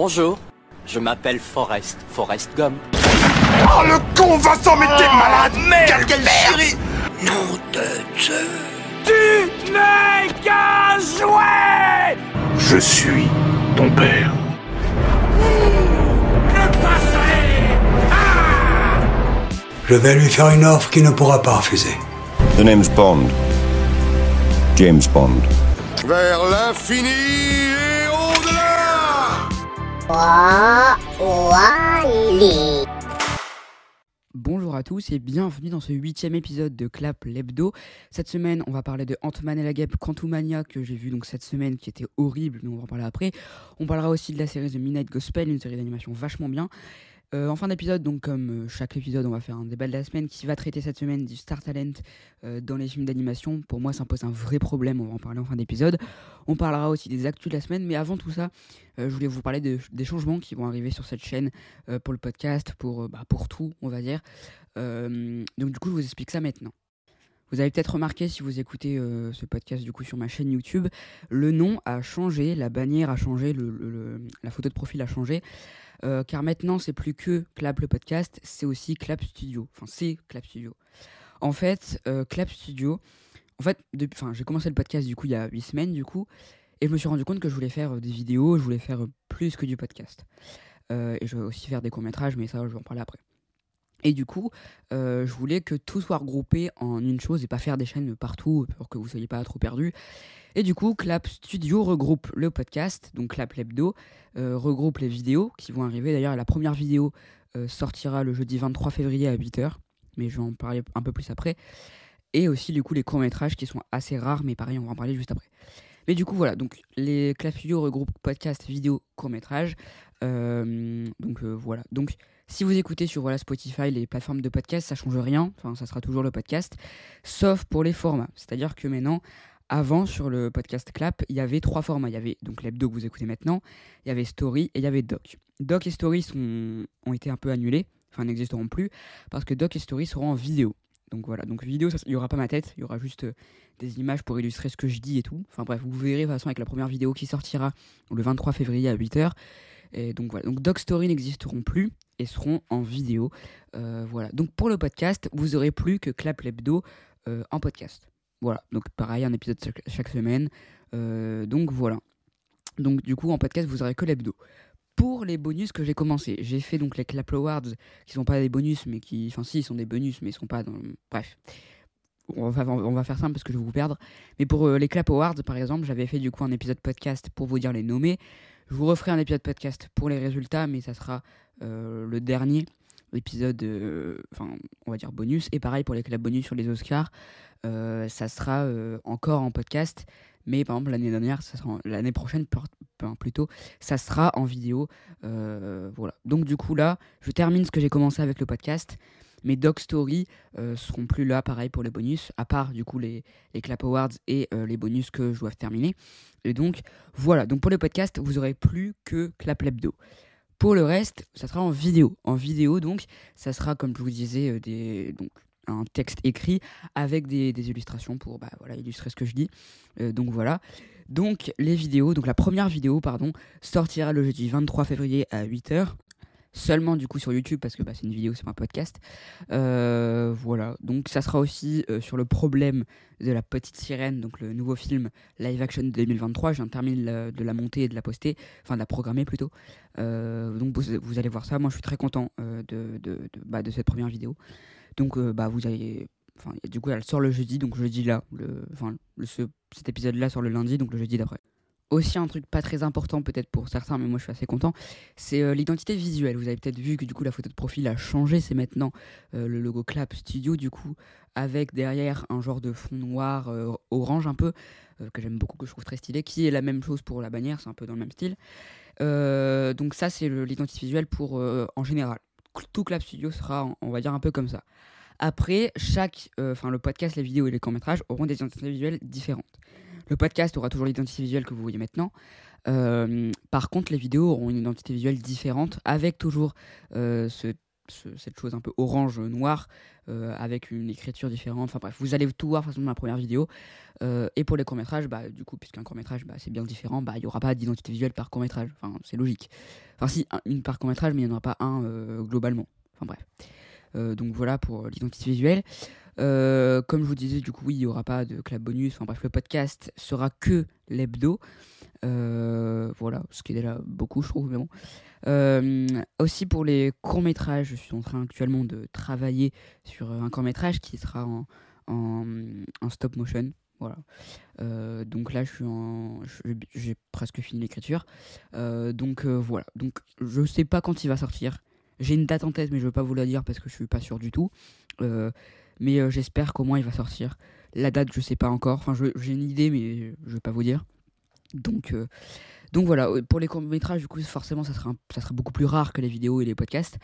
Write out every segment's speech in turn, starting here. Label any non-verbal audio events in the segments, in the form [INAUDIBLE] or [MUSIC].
Bonjour, je m'appelle Forrest, Forrest Gum. Oh le con Vincent mais t'es malade Merde, Quelle merde Nom de Dieu Tu n'es qu'un jouet Je suis ton père. Je vais lui faire une offre qu'il ne pourra pas refuser. The name's Bond. James Bond. Vers l'infini Bonjour à tous et bienvenue dans ce huitième épisode de Clap l'hebdo. Cette semaine, on va parler de Ant-Man et la Guêpe Quantumania que j'ai vu donc cette semaine qui était horrible, mais on va en parler après. On parlera aussi de la série The Midnight Gospel, une série d'animation vachement bien. Euh, en fin d'épisode, donc comme euh, chaque épisode, on va faire un débat de la semaine qui va traiter cette semaine du Star Talent euh, dans les films d'animation. Pour moi, ça pose un vrai problème, on va en parler en fin d'épisode. On parlera aussi des actus de la semaine, mais avant tout ça, je voulais vous parler de- des changements qui vont arriver sur cette chaîne pour le podcast, pour, bah, pour tout, on va dire. Donc du coup, je vous explique ça maintenant. Vous avez peut-être remarqué si vous écoutez ce podcast du coup sur ma chaîne YouTube, le nom a changé, la bannière a changé, la photo de profil a changé. Euh, car maintenant, c'est plus que Clap le podcast, c'est aussi Clap Studio. Enfin, c'est Clap Studio. En fait, euh, Clap Studio, en fait, j'ai commencé le podcast du coup il y a 8 semaines du coup, et je me suis rendu compte que je voulais faire euh, des vidéos, je voulais faire euh, plus que du podcast. Et je vais aussi faire des courts-métrages, mais ça, je vais en parler après. Et du coup, euh, je voulais que tout soit regroupé en une chose et pas faire des chaînes partout pour que vous soyez pas trop perdus. Et du coup, Clap Studio regroupe le podcast, donc Clap l'hebdo, euh, regroupe les vidéos qui vont arriver. D'ailleurs, la première vidéo euh, sortira le jeudi 23 février à 8h, mais je vais en parler un peu plus après. Et aussi, du coup, les courts-métrages qui sont assez rares, mais pareil, on va en parler juste après. Mais du coup, voilà, donc les Clap Studio regroupent podcast, vidéo, court-métrage. Donc voilà. Donc si vous écoutez sur voilà, Spotify, les plateformes de podcast, ça change rien. Enfin, ça sera toujours le podcast, sauf pour les formats. C'est-à-dire que maintenant, avant sur le podcast Clap, il y avait trois formats. Il y avait donc l'hebdo que vous écoutez maintenant, il y avait Story et il y avait Doc. Doc et Story sont, ont été un peu annulés, enfin n'existeront plus, parce que Doc et Story seront en vidéo. Donc voilà, donc vidéo, il n'y aura pas ma tête, il y aura juste euh, des images pour illustrer ce que je dis et tout. Enfin bref, vous verrez de toute façon avec la première vidéo qui sortira le 23 février à 8h. Donc voilà, donc Doc Story n'existeront plus et seront en vidéo. Euh, voilà, donc pour le podcast, vous aurez plus que Clap l'hebdo euh, en podcast. Voilà, donc pareil, un épisode chaque, semaine. Euh, donc voilà. Donc du coup, en podcast, vous aurez que l'hebdo. Pour les bonus que j'ai commencé, j'ai fait donc les Clap Awards, qui sont pas des bonus, mais qui. Enfin, si, ils sont des bonus, mais ils sont pas dans. Bref. On va, faire simple parce que je vais vous perdre. Mais pour euh, les Clap Awards, par exemple, j'avais fait du coup un épisode podcast pour vous dire les nommer. Je vous referai un épisode podcast pour les résultats, mais ça sera euh, le dernier épisode, euh, enfin, on va dire bonus. Et pareil pour les Clap Bonus sur les Oscars, euh, ça sera encore en podcast. Mais par exemple, l'année dernière, l'année prochaine plutôt, ça sera en vidéo. Voilà. Donc du coup là, je termine ce que j'ai commencé avec le podcast. Mes Doc Story euh, seront plus là, pareil pour les bonus, à part du coup les, Clap Awards et euh, les bonus que je dois terminer. Et donc voilà. Donc pour le podcast, vous aurez plus que Clap l'hebdo. Pour le reste, ça sera en vidéo. En vidéo, donc, ça sera, comme je vous disais, euh, donc, un texte écrit avec des, des illustrations pour bah, voilà, illustrer ce que je dis. Euh, donc voilà. Donc les vidéos, donc la première vidéo, pardon, sortira le jeudi 23 février à 8h. Seulement du coup sur YouTube parce que bah, c'est une vidéo, c'est pas un podcast. Euh, voilà, donc ça sera aussi euh, sur le problème de la petite sirène, donc le nouveau film live action de 2023. Je viens de terminer la- de la monter et de la poster, enfin de la programmer plutôt. Euh, donc vous, allez voir ça. Moi je suis très content de, de, bah, de cette première vidéo. Donc bah, vous allez. Du coup, elle sort le jeudi, donc jeudi là. Le, ce, cet épisode-là sort le lundi, donc le jeudi d'après. Aussi, un truc pas très important peut-être pour certains, mais moi je suis assez content, c'est euh, l'identité visuelle. Vous avez peut-être vu que du coup la photo de profil a changé, c'est maintenant euh, le logo Clap Studio, du coup, avec derrière un genre de fond noir euh, orange un peu, que j'aime beaucoup, que je trouve très stylé, qui est la même chose pour la bannière, c'est un peu dans le même style. Donc ça, c'est l'identité visuelle pour en général. Tout Clap Studio sera, on va dire, un peu comme ça. Après, chaque, euh, enfin le podcast, les vidéos et les courts-métrages auront des identités visuelles différentes. Le podcast aura toujours l'identité visuelle que vous voyez maintenant. Euh, par contre, les vidéos auront une identité visuelle différente, avec toujours euh, ce, cette chose un peu orange-noire avec une écriture différente. Enfin bref, vous allez tout voir façon dans la première vidéo. et pour les courts-métrages, bah, du coup, puisqu'un court-métrage, bah, c'est bien différent, bah, il n'y aura pas d'identité visuelle par court-métrage. Enfin, c'est logique. Enfin, si, une par court-métrage, mais il n'y en aura pas un globalement. Enfin bref. Donc voilà pour l'identité visuelle. comme je vous disais, du coup, oui, il n'y aura pas de clap bonus. Enfin bref, le podcast sera que l'hebdo. voilà, ce qui est déjà beaucoup, je trouve, mais bon. Euh, aussi pour les courts-métrages, je suis en train actuellement de travailler sur un court-métrage qui sera en, stop motion. Voilà. Euh, donc là, j'ai presque fini l'écriture. Euh, donc voilà. Donc je sais pas quand il va sortir. J'ai une date en tête, mais je veux pas vous la dire parce que je suis pas sûr du tout. mais j'espère qu'au moins il va sortir. La date, je sais pas encore. Enfin, j'ai une idée, mais je vais pas vous dire. Donc donc voilà, pour les courts-métrages, du coup, forcément, ça sera, ça sera beaucoup plus rare que les vidéos et les podcasts.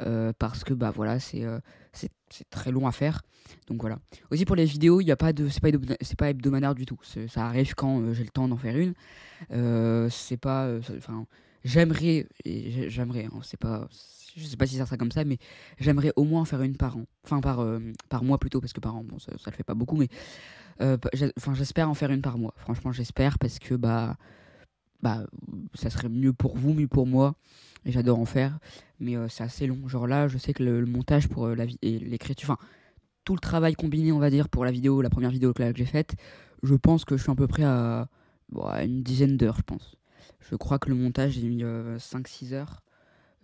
Euh, parce que, bah voilà, euh, c'est c'est très long à faire. Donc voilà. Aussi pour les vidéos, il y a pas de, c'est pas, pas hebdomadaire du tout. Ça arrive quand euh, j'ai le temps d'en faire une. c'est pas, enfin, j'aimerais, j'aimerais, hein, c'est pas, je sais pas si ça sera comme ça, mais j'aimerais au moins en faire une par an. Enfin, par, par mois plutôt, parce que par an, bon, ça, ça le fait pas beaucoup, mais enfin, j'espère en faire une par mois. Franchement, j'espère parce que, bah, bah, ça serait mieux pour vous, mieux pour moi. Et j'adore en faire. Mais euh, c'est assez long. Genre là, je sais que le, montage pour euh, la et l'écriture, enfin, tout le travail combiné, on va dire, pour la vidéo, la première vidéo que, j'ai faite, je pense que je suis à peu près à, une dizaine d'heures, je pense. Je crois que le montage, j'ai mis 5-6 euh, heures.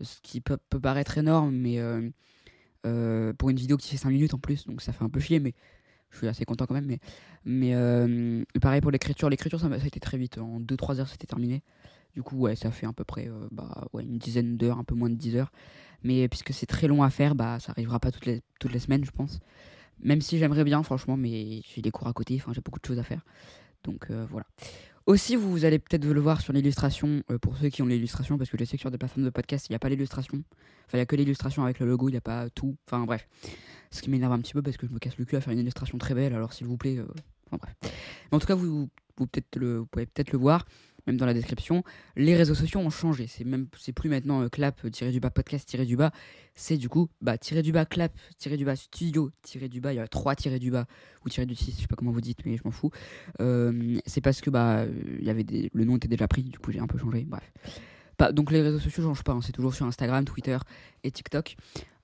Ce qui peut, peut paraître énorme, mais pour une vidéo qui fait 5 minutes en plus, donc ça fait un peu chier, mais je suis assez content quand même. Mais, mais euh, pareil pour l'écriture. L'écriture, ça, a été très vite. En 2-3 heures, c'était terminé. Du coup, ouais, ça fait à peu près euh, bah, ouais, une dizaine d'heures, un peu moins de 10 heures. Mais puisque c'est très long à faire, bah, ça arrivera pas toutes les, semaines, je pense. Même si j'aimerais bien, franchement, mais j'ai des cours à côté, j'ai beaucoup de choses à faire. Donc euh, voilà. Aussi, vous allez peut-être le voir sur l'illustration, pour ceux qui ont l'illustration, parce que je sais que sur des plateformes de podcast, il n'y a pas l'illustration. Enfin, il n'y a que l'illustration avec le logo, il n'y a pas tout. Enfin, bref. Ce qui m'énerve un petit peu parce que je me casse le cul à faire une illustration très belle, alors s'il vous plaît. Euh, enfin bref. Mais en tout cas, vous, vous, peut-être le, vous pouvez peut-être le voir, même dans la description. Les réseaux sociaux ont changé. C'est même c'est plus maintenant euh, clap, euh, tiré du bas, podcast, tiré du bas. C'est du coup, bah, tiré du bas, clap, tiré du bas, studio, tiré du bas. Il y a trois tirés du bas, ou tiré du 6, je sais pas comment vous dites, mais je m'en fous. c'est parce que bah, il y avait des, le nom était déjà pris, du coup j'ai un peu changé. Bref. Donc les réseaux sociaux changent pas, hein. c'est toujours sur Instagram, Twitter et TikTok.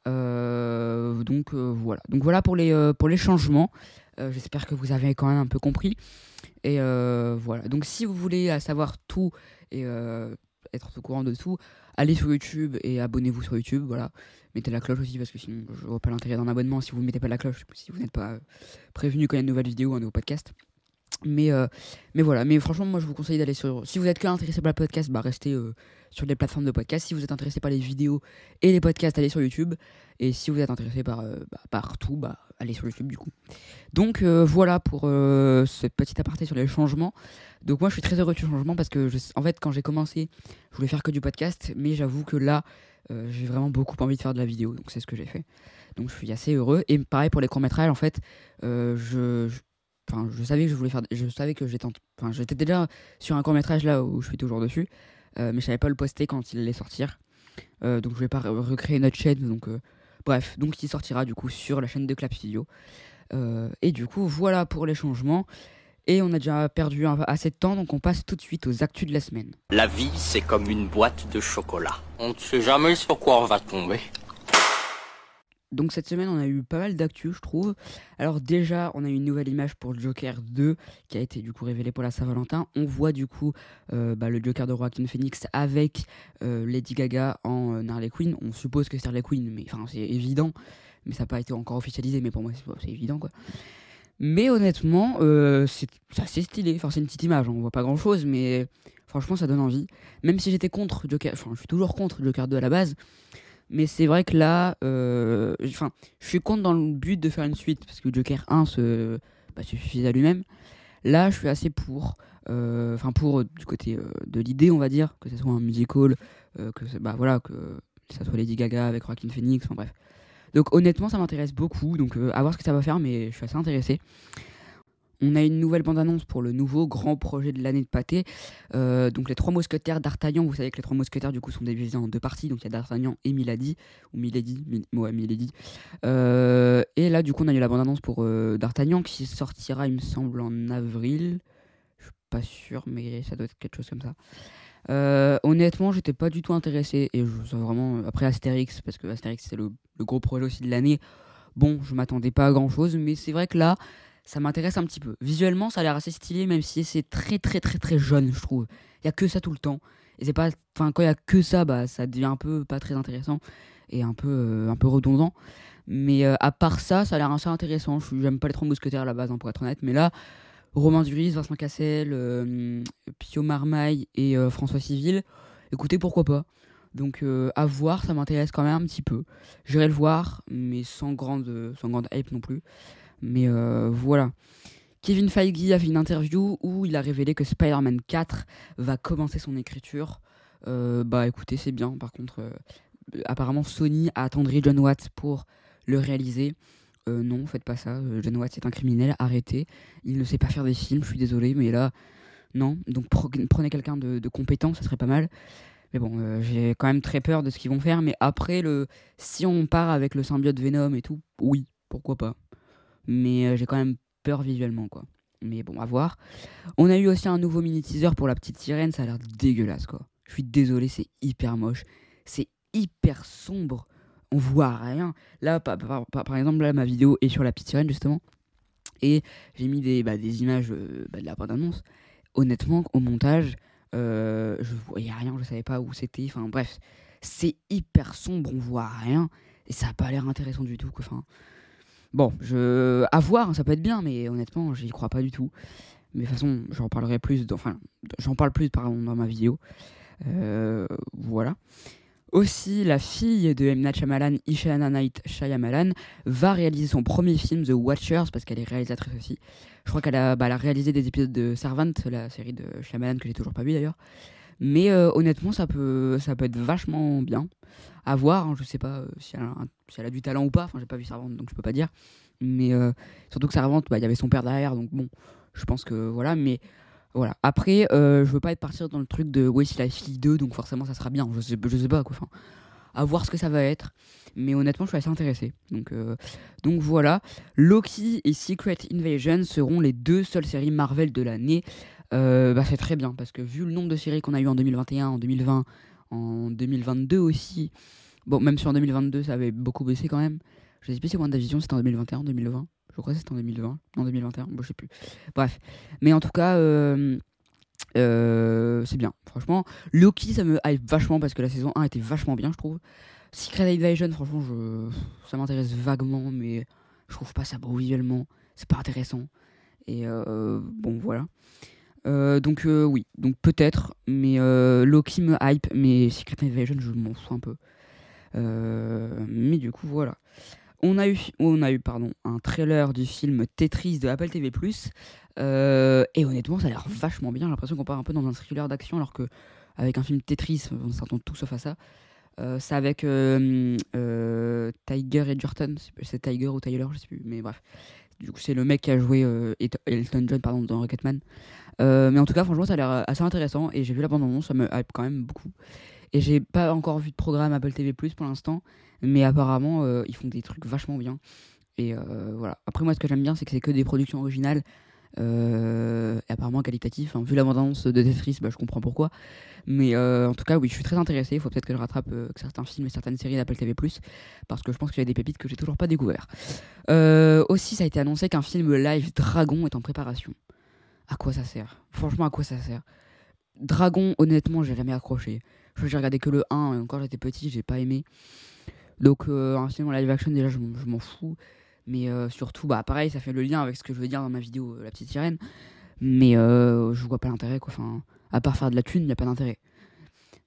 Euh, donc euh, voilà. Donc voilà pour les, euh, pour les changements. J'espère que vous avez quand même un peu compris. Et voilà. Donc si vous voulez savoir tout et être au courant de tout, allez sur YouTube et abonnez-vous sur YouTube. Voilà. Mettez la cloche aussi parce que sinon je vois pas l'intérêt d'un abonnement si vous ne mettez pas la cloche, si vous n'êtes pas prévenu quand il y a une nouvelle vidéo, un nouveau podcast. Mais, mais voilà, mais franchement, moi je vous conseille d'aller sur. Si vous êtes que intéressé par le podcast, bah restez sur les plateformes de podcast. Si vous êtes intéressé par les vidéos et les podcasts, allez sur YouTube. Et si vous êtes intéressé par, euh, bah, bah, allez sur YouTube du coup. Donc euh, voilà pour euh, cette petite aparté sur les changements. Donc moi je suis très heureux du changement parce que en fait quand j'ai commencé, je voulais faire que du podcast, mais j'avoue que là j'ai vraiment beaucoup envie de faire de la vidéo, donc c'est ce que j'ai fait. Donc je suis assez heureux. Et pareil pour les courts métrages, en fait, je, enfin je savais que je voulais faire, je savais que j'étais, enfin j'étais déjà sur un court métrage là où je suis toujours dessus. Euh, mais je savais pas le poster quand il allait sortir. Euh, donc je vais pas recréer notre chaîne. Donc euh, bref, donc il sortira du coup sur la chaîne de Clap Studio. et du coup voilà pour les changements. Et on a déjà perdu assez de temps, donc on passe tout de suite aux actus de la semaine. La vie, c'est comme une boîte de chocolat. On ne sait jamais sur quoi on va tomber. Donc cette semaine, on a eu pas mal d'actu, je trouve. Alors déjà, on a eu une nouvelle image pour Joker 2 qui a été du coup révélée pour la Saint-Valentin. On voit du coup euh, bah, le Joker de Joaquin Phoenix avec euh, Lady Gaga en euh, Harley Quinn. On suppose que c'est Harley Quinn, mais enfin c'est évident. Mais ça n'a pas été encore officialisé, mais pour moi c'est évident. Mais honnêtement, c'est assez stylé. C'est une petite image, on voit pas grand chose, mais franchement ça donne envie. Même si j'étais contre Joker, enfin je suis toujours contre Joker 2 à la base. Mais c'est vrai que là, euh, enfin, je suis contre dans le but de faire une suite parce que Joker 1 se, bah, suffit à lui-même. Là, je suis assez pour, euh, enfin pour euh, du côté de l'idée, on va dire, que ce soit un musical, que bah voilà, que ça soit Lady Gaga avec Joaquin Phoenix, enfin bref. Donc honnêtement, ça m'intéresse beaucoup, donc à voir ce que ça va faire, mais je suis assez intéressé. On a une nouvelle bande-annonce pour le nouveau grand projet de l'année de pâté. Euh, donc les trois mousquetaires d'Artagnan, vous savez que les trois mousquetaires du coup sont divisés en deux parties. Donc il y a d'Artagnan et Milady, ou Milady, ouais, Milady. Euh, et là du coup on a eu la bande-annonce pour euh, d'Artagnan qui sortira il me semble en avril. Je suis pas sûr mais ça doit être quelque chose comme ça. honnêtement j'étais pas du tout intéressé et je vraiment après Astérix parce que Astérix c'est le, le gros projet aussi de l'année. Bon je m'attendais pas à grand chose mais c'est vrai que là ça m'intéresse un petit peu. Visuellement, ça a l'air assez stylé, même si c'est très très très très jeune, je trouve. Il y a que ça tout le temps. Et c'est pas, enfin, quand il y a que ça, bah, ça devient un peu pas très intéressant et un peu, euh, un peu redondant. Mais euh, à part ça, ça a l'air assez intéressant. J'aime pas les trois mousquetaires à la base, hein, pour être honnête. Mais là, Romain Duris, Vincent Cassel, euh, Pio Marmaille et François Civil, écoutez, pourquoi pas. Donc à voir, ça m'intéresse quand même un petit peu. J'irai le voir, mais sans grande, sans grande hype non plus. Mais euh, voilà. Kevin Feige a fait une interview où il a révélé que Spider-Man 4 va commencer son écriture. Euh, bah écoutez, c'est bien. Par contre, euh, apparemment Sony a attendu John Watts pour le réaliser. non, faites pas ça. John Watts est un criminel, arrêtez. Il ne sait pas faire des films, je suis désolé, mais là, non. Donc prenez quelqu'un de, compétent, ça serait pas mal. Mais bon, j'ai quand même très peur de ce qu'ils vont faire. Mais après, si on part avec le symbiote Venom et tout, oui, pourquoi pas mais euh, j'ai quand même peur visuellement quoi. Mais bon, à voir. On a eu aussi un nouveau mini teaser pour la petite sirène, ça a l'air dégueulasse quoi. Je suis désolé, c'est hyper moche, c'est hyper sombre, on voit rien. Là, par, exemple, là, ma vidéo est sur la petite sirène justement, et j'ai mis des, bah, des images euh, bah, de la bande-annonce. Honnêtement, au montage, euh, je voyais rien, je savais pas où c'était. Enfin bref, c'est hyper sombre, on voit rien, et ça a pas l'air intéressant du tout. Enfin, Bon, je... à voir, ça peut être bien, mais honnêtement, j'y crois pas du tout. Mais de toute façon, j'en parlerai plus, enfin, j'en parle plus dans ma vidéo. Euh, voilà. Aussi, la fille de M. Night Shyamalan, Ishana Night Shyamalan, va réaliser son premier film, The Watchers, parce qu'elle est réalisatrice aussi. Je crois qu'elle a, bah, réalisé des épisodes de Servant, la série de Shyamalan que j'ai toujours pas vu d'ailleurs. Mais euh, honnêtement, ça peut, ça peut être vachement bien. À voir, hein, je sais pas euh, si, elle a du talent ou pas. Enfin, j'ai pas vu Servante, donc je peux pas dire. Mais euh, surtout que Servante, bah, il y avait son père derrière, donc bon, je pense que voilà. Mais voilà. Après, je veux pas être partir dans le truc de oui, c'est la fille 2, donc forcément ça sera bien. Je sais, je sais pas quoi. Enfin, à voir ce que ça va être. Mais honnêtement, je suis assez intéressé. Donc, donc voilà. Loki et Secret Invasion seront les deux seules séries Marvel de l'année. Euh, bah, c'est très bien parce que vu le nombre de séries qu'on a eu en 2021, en 2020, en 2022 aussi, bon, même si en 2022 ça avait beaucoup baissé quand même. Je sais plus si WandaVision c'était en 2021, en 2020. Je crois que c'était en 2020, en 2021, bon, je sais plus. Bref, mais en tout cas, euh, euh, c'est bien, franchement. Loki, ça me hype vachement parce que la saison 1 était vachement bien, je trouve. Secret Invasion, franchement, je... ça m'intéresse vaguement, mais je trouve pas ça beau visuellement. C'est pas intéressant. Et bon, voilà. Euh, donc euh, oui, donc peut-être, mais euh, Loki me hype, mais Secret Invasion je m'en fous un peu. mais du coup voilà. On a eu, on a eu pardon, un trailer du film Tetris de Apple TV+. et honnêtement, ça a l'air vachement bien. J'ai l'impression qu'on part un peu dans un thriller d'action, alors que avec un film Tetris, on s'attend tout sauf à ça. c'est avec Tiger Edgerton, c'est Tiger ou Tyler, je sais plus, mais bref. Du coup, c'est le mec qui a joué Elton John pardon, dans Rocketman. Euh, mais en tout cas, franchement, ça a l'air euh, assez intéressant. Et j'ai vu la bande-annonce, ça me hype quand même beaucoup. Et j'ai pas encore vu de programme Apple TV pour l'instant. Mais apparemment, euh, ils font des trucs vachement bien. Et voilà. Après, moi, ce que j'aime bien, c'est que c'est que des productions originales. Et apparemment qualitatives. vu la bande-annonce de Tetris, bah, je comprends pourquoi. Mais en tout cas, oui, je suis très intéressé. Il faut peut-être que je rattrape certains films et certaines séries d'Apple TV. Parce que je pense qu'il y a des pépites que j'ai toujours pas découvert. aussi, ça a été annoncé qu'un film live Dragon est en préparation à quoi ça sert? Franchement, à quoi ça sert? Dragon, honnêtement, j'ai jamais accroché. J'ai regardé que le 1, et encore j'étais petit, j'ai pas aimé. Donc, euh, un film en live action, déjà, je, m'en fous. Mais euh, surtout, bah pareil, ça fait le lien avec ce que je veux dire dans ma vidéo, euh, La Petite Sirène. Mais je vois pas l'intérêt, quoi. Enfin, à part faire de la thune, il n'y a pas d'intérêt.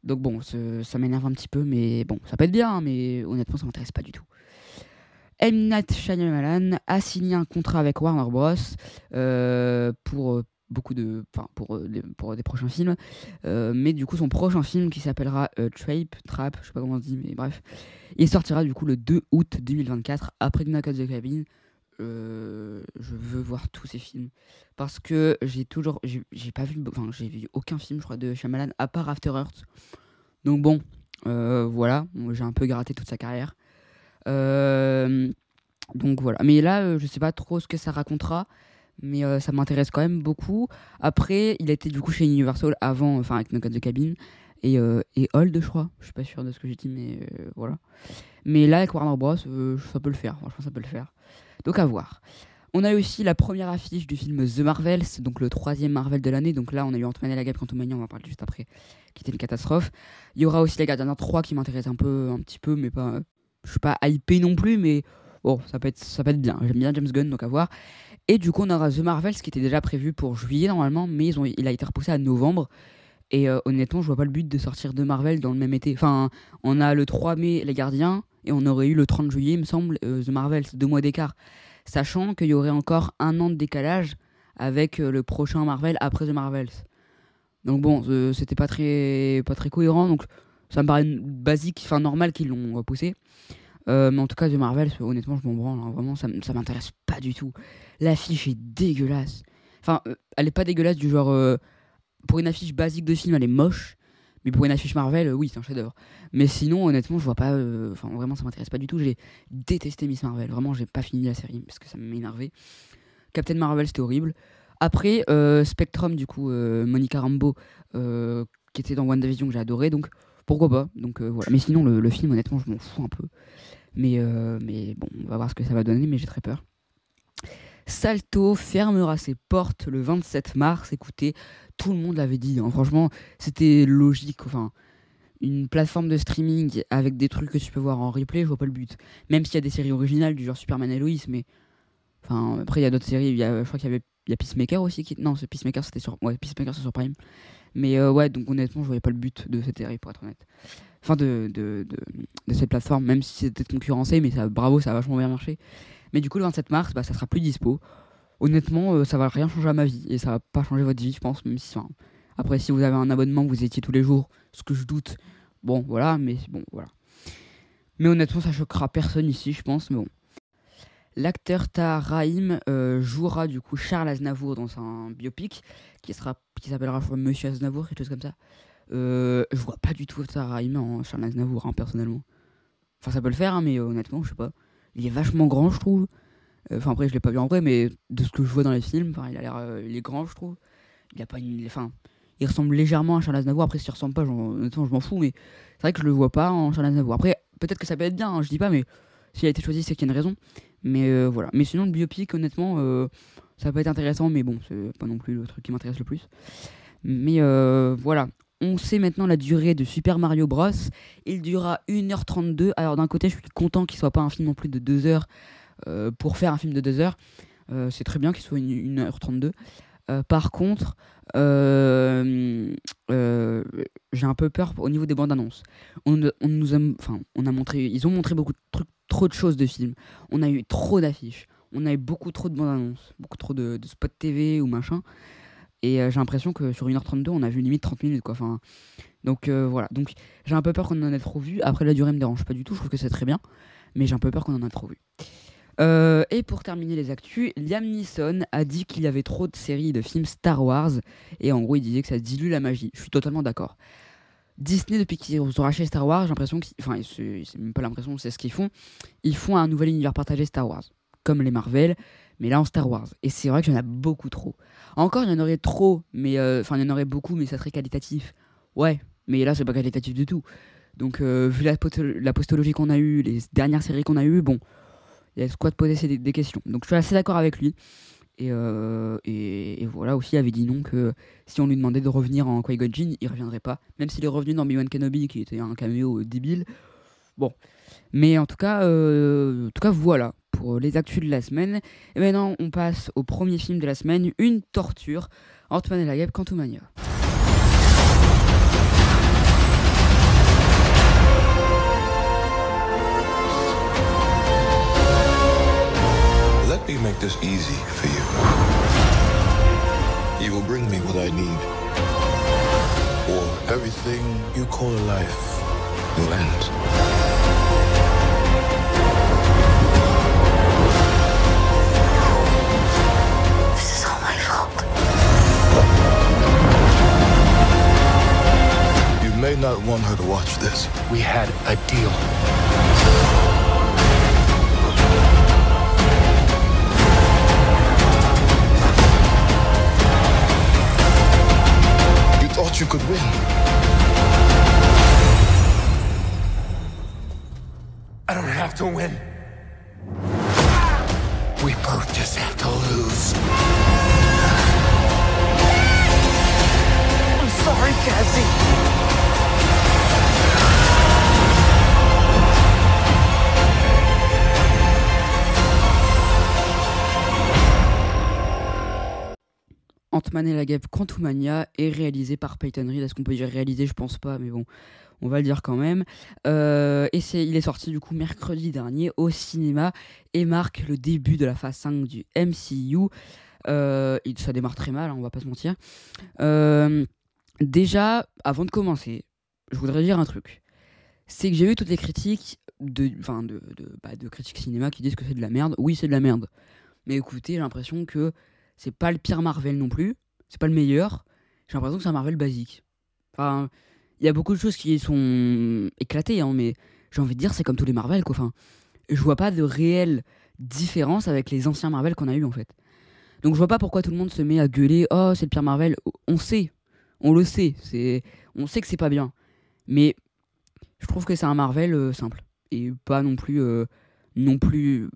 Donc, bon, ça m'énerve un petit peu, mais bon, ça peut être bien, hein, mais honnêtement, ça m'intéresse pas du tout. M. Night Shyamalan a signé un contrat avec Warner Bros. Euh, pour euh, beaucoup de, pour, euh, pour des prochains films, mais du coup son prochain film qui s'appellera Trape, Trap, je sais pas comment on dit, mais bref, il sortira du coup le 2 août 2024 après Knock at the Cabin. je veux voir tous ces films. Parce que j'ai toujours j'ai pas vu enfin j'ai vu aucun film je crois de Shyamalan à part After Earth. Donc bon voilà j'ai un peu gratté toute sa carrière. Donc voilà. Mais là je sais pas trop ce que ça racontera mais ça m'intéresse quand même beaucoup après il été du coup chez Universal avant enfin avec No Cut de Cabine et, euh, et Hold, je crois. Je suis pas sûr de ce que j'ai dit, mais euh, voilà. Mais là, avec Warner Bros, euh, ça peut le faire. Franchement, ça peut le faire. Donc à voir. On a aussi la première affiche du film The Marvels, donc le troisième Marvel de l'année. Donc là, on a eu Ant-Man et la Guêpe Quantumania, on va parler juste après, qui était une catastrophe. Il y aura aussi Les Gardiens 3 qui m'intéresse un peu, un petit peu, mais pas. Je suis pas hypé non plus, mais bon, ça peut être, ça peut être bien. J'aime bien James Gunn, donc à voir. Et du coup, on aura The Marvels qui était déjà prévu pour juillet normalement, mais ils ont, il a été repoussé à novembre. Et euh, honnêtement, je vois pas le but de sortir de Marvel dans le même été. Enfin, on a le 3 mai Les Gardiens et on aurait eu le 30 juillet, il me semble, euh, The Marvels, deux mois d'écart. Sachant qu'il y aurait encore un an de décalage avec euh, le prochain Marvel après The Marvels. Donc bon, c'était pas très, pas très cohérent. Donc ça me paraît basique, enfin normal qu'ils l'ont repoussé. mais en tout cas, The Marvels, honnêtement, je m'en branle. Hein. Vraiment, ça, ça m'intéresse pas du tout. L'affiche est dégueulasse. Enfin, elle est pas dégueulasse du genre pour une affiche basique de film, elle est moche. Mais pour une affiche Marvel, euh, oui, c'est un chef-d'œuvre. Mais sinon, honnêtement, je vois pas. Euh, enfin, vraiment, ça m'intéresse pas du tout. J'ai détesté Miss Marvel. Vraiment, j'ai pas fini la série parce que ça m'a énervé. Captain Marvel, c'était horrible. Après, euh, Spectrum, du coup, Monica Rambeau, qui était dans WandaVision, que j'ai adoré. Donc, pourquoi pas. Donc, voilà. Mais sinon, le, le, film, honnêtement, je m'en fous un peu. Mais, mais bon, on va voir ce que ça va donner. Mais j'ai très peur. Salto fermera ses portes le 27 mars. Écoutez, tout le monde l'avait dit. Hein. Franchement, c'était logique. Enfin, une plateforme de streaming avec des trucs que tu peux voir en replay, je vois pas le but. Même s'il y a des séries originales du genre Superman et Lois, mais. Enfin, après, il y a d'autres séries. Il y a, je crois qu'il y avait y a Peacemaker aussi qui. Non, Peacemaker c'était sur. Ouais, sur Prime. Mais euh, ouais, donc honnêtement, je voyais pas le but de cette série pour être honnête. Enfin, de, de, de, de cette plateforme, même si c'était concurrencé, mais ça, bravo, ça a vachement bien marché. Mais du coup, le 27 mars, bah, ça sera plus dispo. Honnêtement, euh, ça va rien changer à ma vie. Et ça va pas changer votre vie, je pense. Même si, après, si vous avez un abonnement, vous étiez tous les jours, ce que je doute. Bon, voilà, mais bon, voilà. Mais honnêtement, ça choquera personne ici, je pense. Mais bon. L'acteur Tahar euh, jouera du coup Charles Aznavour dans un biopic qui sera qui s'appellera Monsieur Aznavour, quelque chose comme ça. Euh, je vois pas du tout Tahar en Charles Aznavour, hein, personnellement. Enfin, ça peut le faire, hein, mais honnêtement, je sais pas il est vachement grand, je trouve. Enfin, après, je l'ai pas vu en vrai, mais de ce que je vois dans les films, il a l'air. Euh, il est grand, je trouve. Il a pas une. Enfin, il ressemble légèrement à Charles Aznavour. Après, s'il ressemble pas, honnêtement, je m'en fous, mais c'est vrai que je le vois pas en Charles Aznavour. Après, peut-être que ça peut être bien, hein, je dis pas, mais s'il a été choisi, c'est qu'il y a une raison. Mais euh, voilà. Mais sinon, le biopic, honnêtement, euh, ça peut être intéressant, mais bon, c'est pas non plus le truc qui m'intéresse le plus. Mais voilà. On sait maintenant la durée de Super Mario Bros. Il durera 1h32. Alors d'un côté, je suis content qu'il soit pas un film non plus de 2 heures euh, pour faire un film de 2 heures. Euh, c'est très bien qu'il soit 1h32. Euh, par contre, j'ai un peu peur au niveau des bandes annonces. On, nous a, enfin, on a montré, ils ont montré beaucoup de trucs, trop de choses de films. On a eu trop d'affiches. On a eu beaucoup trop de bandes annonces, beaucoup trop de, de spots TV ou machin. Et euh, j'ai l'impression que sur 1h32, on a vu limite 30 minutes. Quoi. Enfin, donc euh, voilà. Donc j'ai un peu peur qu'on en ait trop vu. Après, la durée me dérange pas du tout. Je trouve que c'est très bien. Mais j'ai un peu peur qu'on en ait trop vu. Euh, et pour terminer les actus, Liam Neeson a dit qu'il y avait trop de séries de films Star Wars. Et en gros, il disait que ça dilue la magie. Je suis totalement d'accord. Disney, depuis qu'ils ont racheté Star Wars, j'ai l'impression qu'ils. Enfin, c'est même pas l'impression, c'est ce qu'ils font. Ils font un nouvel univers partagé Star Wars. Comme les Marvel, mais là en Star Wars. Et c'est vrai qu'il y en a beaucoup trop. Encore, il y en aurait trop, mais euh, enfin, il y beaucoup, mais ça serait qualitatif. Ouais, mais là, c'est pas qualitatif du tout. Donc, euh, vu la, postologie qu'on a eue, les dernières séries qu'on a eues, bon, il y a quoi de poser des, questions. Donc, je suis assez d'accord avec lui. Euh, et, et, voilà, aussi, avait dit non que si on lui demandait de revenir en Qui-Gon Jinn, il reviendrait pas. Même s'il est revenu dans Obi-Wan Kenobi, qui était un caméo débile. Bon. Mais en tout cas, en tout cas voilà pour les actus de la semaine. Et maintenant, on passe au premier film de la semaine, Une torture, Antoine et la Guêpe, Quantumania. Let me make this easy for you. You will bring me what I need. Or everything you call life will end. May not want her to watch this. We had a deal. You thought you could win. I don't have to win. We both just have to lose. I'm sorry, Cassie. Ant-Man et la guêpe Quantumania est réalisé par Peyton Reed. Est-ce qu'on peut dire réalisé? Je pense pas, mais bon, on va le dire quand même. Euh, et c'est, il est sorti du coup mercredi dernier au cinéma et marque le début de la phase 5 du MCU. Euh, ça démarre très mal, hein, on va pas se mentir. Euh, déjà, avant de commencer, je voudrais dire un truc. C'est que j'ai vu toutes les critiques de, enfin de, de, bah, de critiques cinéma qui disent que c'est de la merde. Oui, c'est de la merde. Mais écoutez, j'ai l'impression que c'est pas le pire Marvel non plus. C'est pas le meilleur. J'ai l'impression que c'est un Marvel basique. Enfin, il y a beaucoup de choses qui sont éclatées, hein, mais j'ai envie de dire, c'est comme tous les Marvel, quoi. Enfin, je vois pas de réelle différence avec les anciens Marvel qu'on a eu en fait. Donc je vois pas pourquoi tout le monde se met à gueuler Oh, c'est le pire Marvel. On sait, on le sait, c'est, on sait que c'est pas bien. Mais je trouve que c'est un Marvel euh, simple et pas non plus, euh, non plus.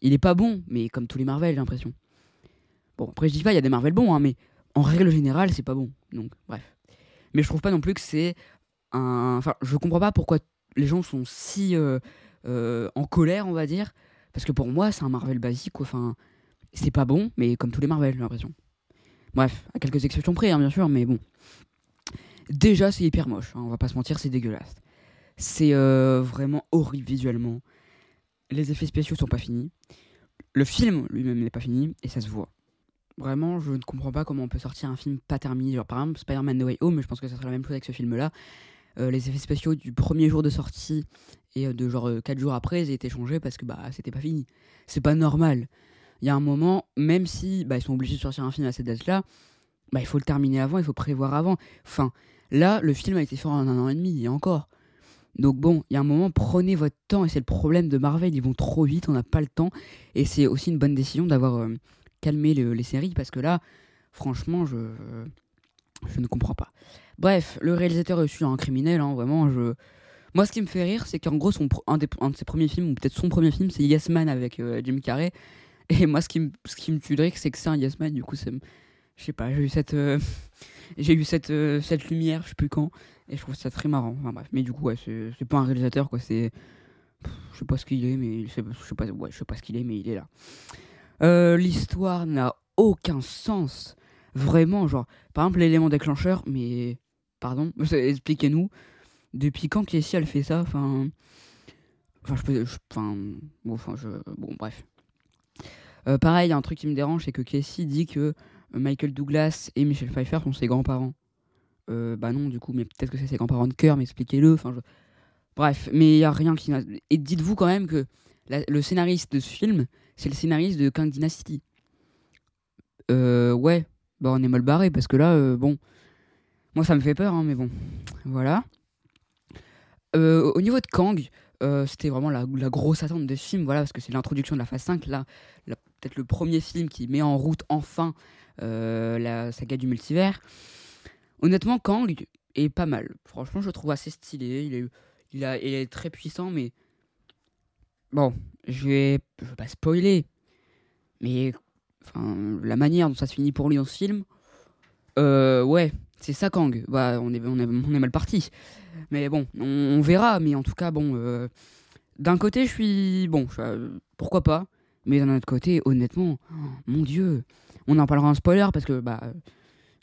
Il est pas bon, mais comme tous les Marvel, j'ai l'impression. Bon, après je dis pas, il y a des Marvel bons, hein, mais en règle générale, c'est pas bon. Donc bref. Mais je trouve pas non plus que c'est un. Enfin, je comprends pas pourquoi les gens sont si euh, euh, en colère, on va dire. Parce que pour moi, c'est un Marvel basique. quoi. Enfin, c'est pas bon, mais comme tous les Marvel, j'ai l'impression. Bref, à quelques exceptions près, hein, bien sûr, mais bon. Déjà, c'est hyper moche. hein, on va pas se mentir, c'est dégueulasse. C'est euh, vraiment horrible visuellement. Les effets spéciaux sont pas finis. Le film lui-même n'est pas fini et ça se voit. Vraiment, je ne comprends pas comment on peut sortir un film pas terminé. Genre, par exemple, Spider-Man No Way Home, je pense que ça sera la même chose avec ce film-là. Euh, les effets spéciaux du premier jour de sortie et euh, de genre 4 jours après, ils ont été changés parce que bah c'était pas fini. C'est pas normal. Il y a un moment, même si bah, ils sont obligés de sortir un film à cette date-là, bah, il faut le terminer avant, il faut prévoir avant. Enfin, là, le film a été fait en un an et demi et encore. Donc bon, il y a un moment, prenez votre temps et c'est le problème de Marvel, ils vont trop vite, on n'a pas le temps. Et c'est aussi une bonne décision d'avoir euh, calmé le- les séries parce que là, franchement, je, je ne comprends pas. Bref, le réalisateur est aussi un criminel, hein, vraiment. Je... Moi, ce qui me fait rire, c'est qu'en gros, un, de ses premiers films, ou peut-être son premier film, c'est Yes Man avec euh, Jim Carrey. Et moi, ce qui me, ce qui me tuerait, c'est que c'est un Yes Man, du coup, me- je sais pas, j'ai eu cette, euh, [LAUGHS] j'ai eu cette, euh, cette lumière, je sais plus quand, et je trouve ça très marrant. Enfin bref, mais du coup, c'est c'est pas un réalisateur, quoi, c'est. Je sais pas ce qu'il est, mais. Je sais, pas, je sais pas ce qu'il est, mais il est là. Euh, L'histoire n'a aucun sens. Vraiment, genre, par exemple, l'élément déclencheur, mais. Pardon, [LAUGHS] expliquez-nous. Depuis quand Casey elle fait ça Enfin. Enfin, je peux. Enfin. Bon, bref. Euh, pareil, il y a un truc qui me dérange, c'est que Casey dit que Michael Douglas et Michelle Pfeiffer sont ses grands-parents. Euh, bah non, du coup, mais peut-être que c'est ses grands-parents de cœur, mais expliquez-le. Enfin, Bref, mais il y a rien qui. Et dites-vous quand même que le scénariste de ce film, c'est le scénariste de Kang Dynasty. Euh, ouais, bah on est mal barré parce que là, euh, bon, moi ça me fait peur, hein, mais bon, voilà. Euh, au niveau de Kang, c'était vraiment la, grosse attente de ce film, voilà, parce que c'est l'introduction de la phase 5, là, peut-être le premier film qui met en route enfin la saga du multivers. Honnêtement, Kang est pas mal. Franchement, je le trouve assez stylé. Il est très puissant, mais bon, je vais, je vais pas spoiler, mais enfin, la manière dont ça se finit pour lui dans ce film, euh, ouais, c'est ça Kang. Bah, on est, on est, on est mal parti. Mais bon, on, verra. Mais en tout cas, bon, euh, d'un côté, je suis bon, pourquoi pas. Mais d'un autre côté, honnêtement, oh, mon Dieu, on en parlera en spoiler parce que bah,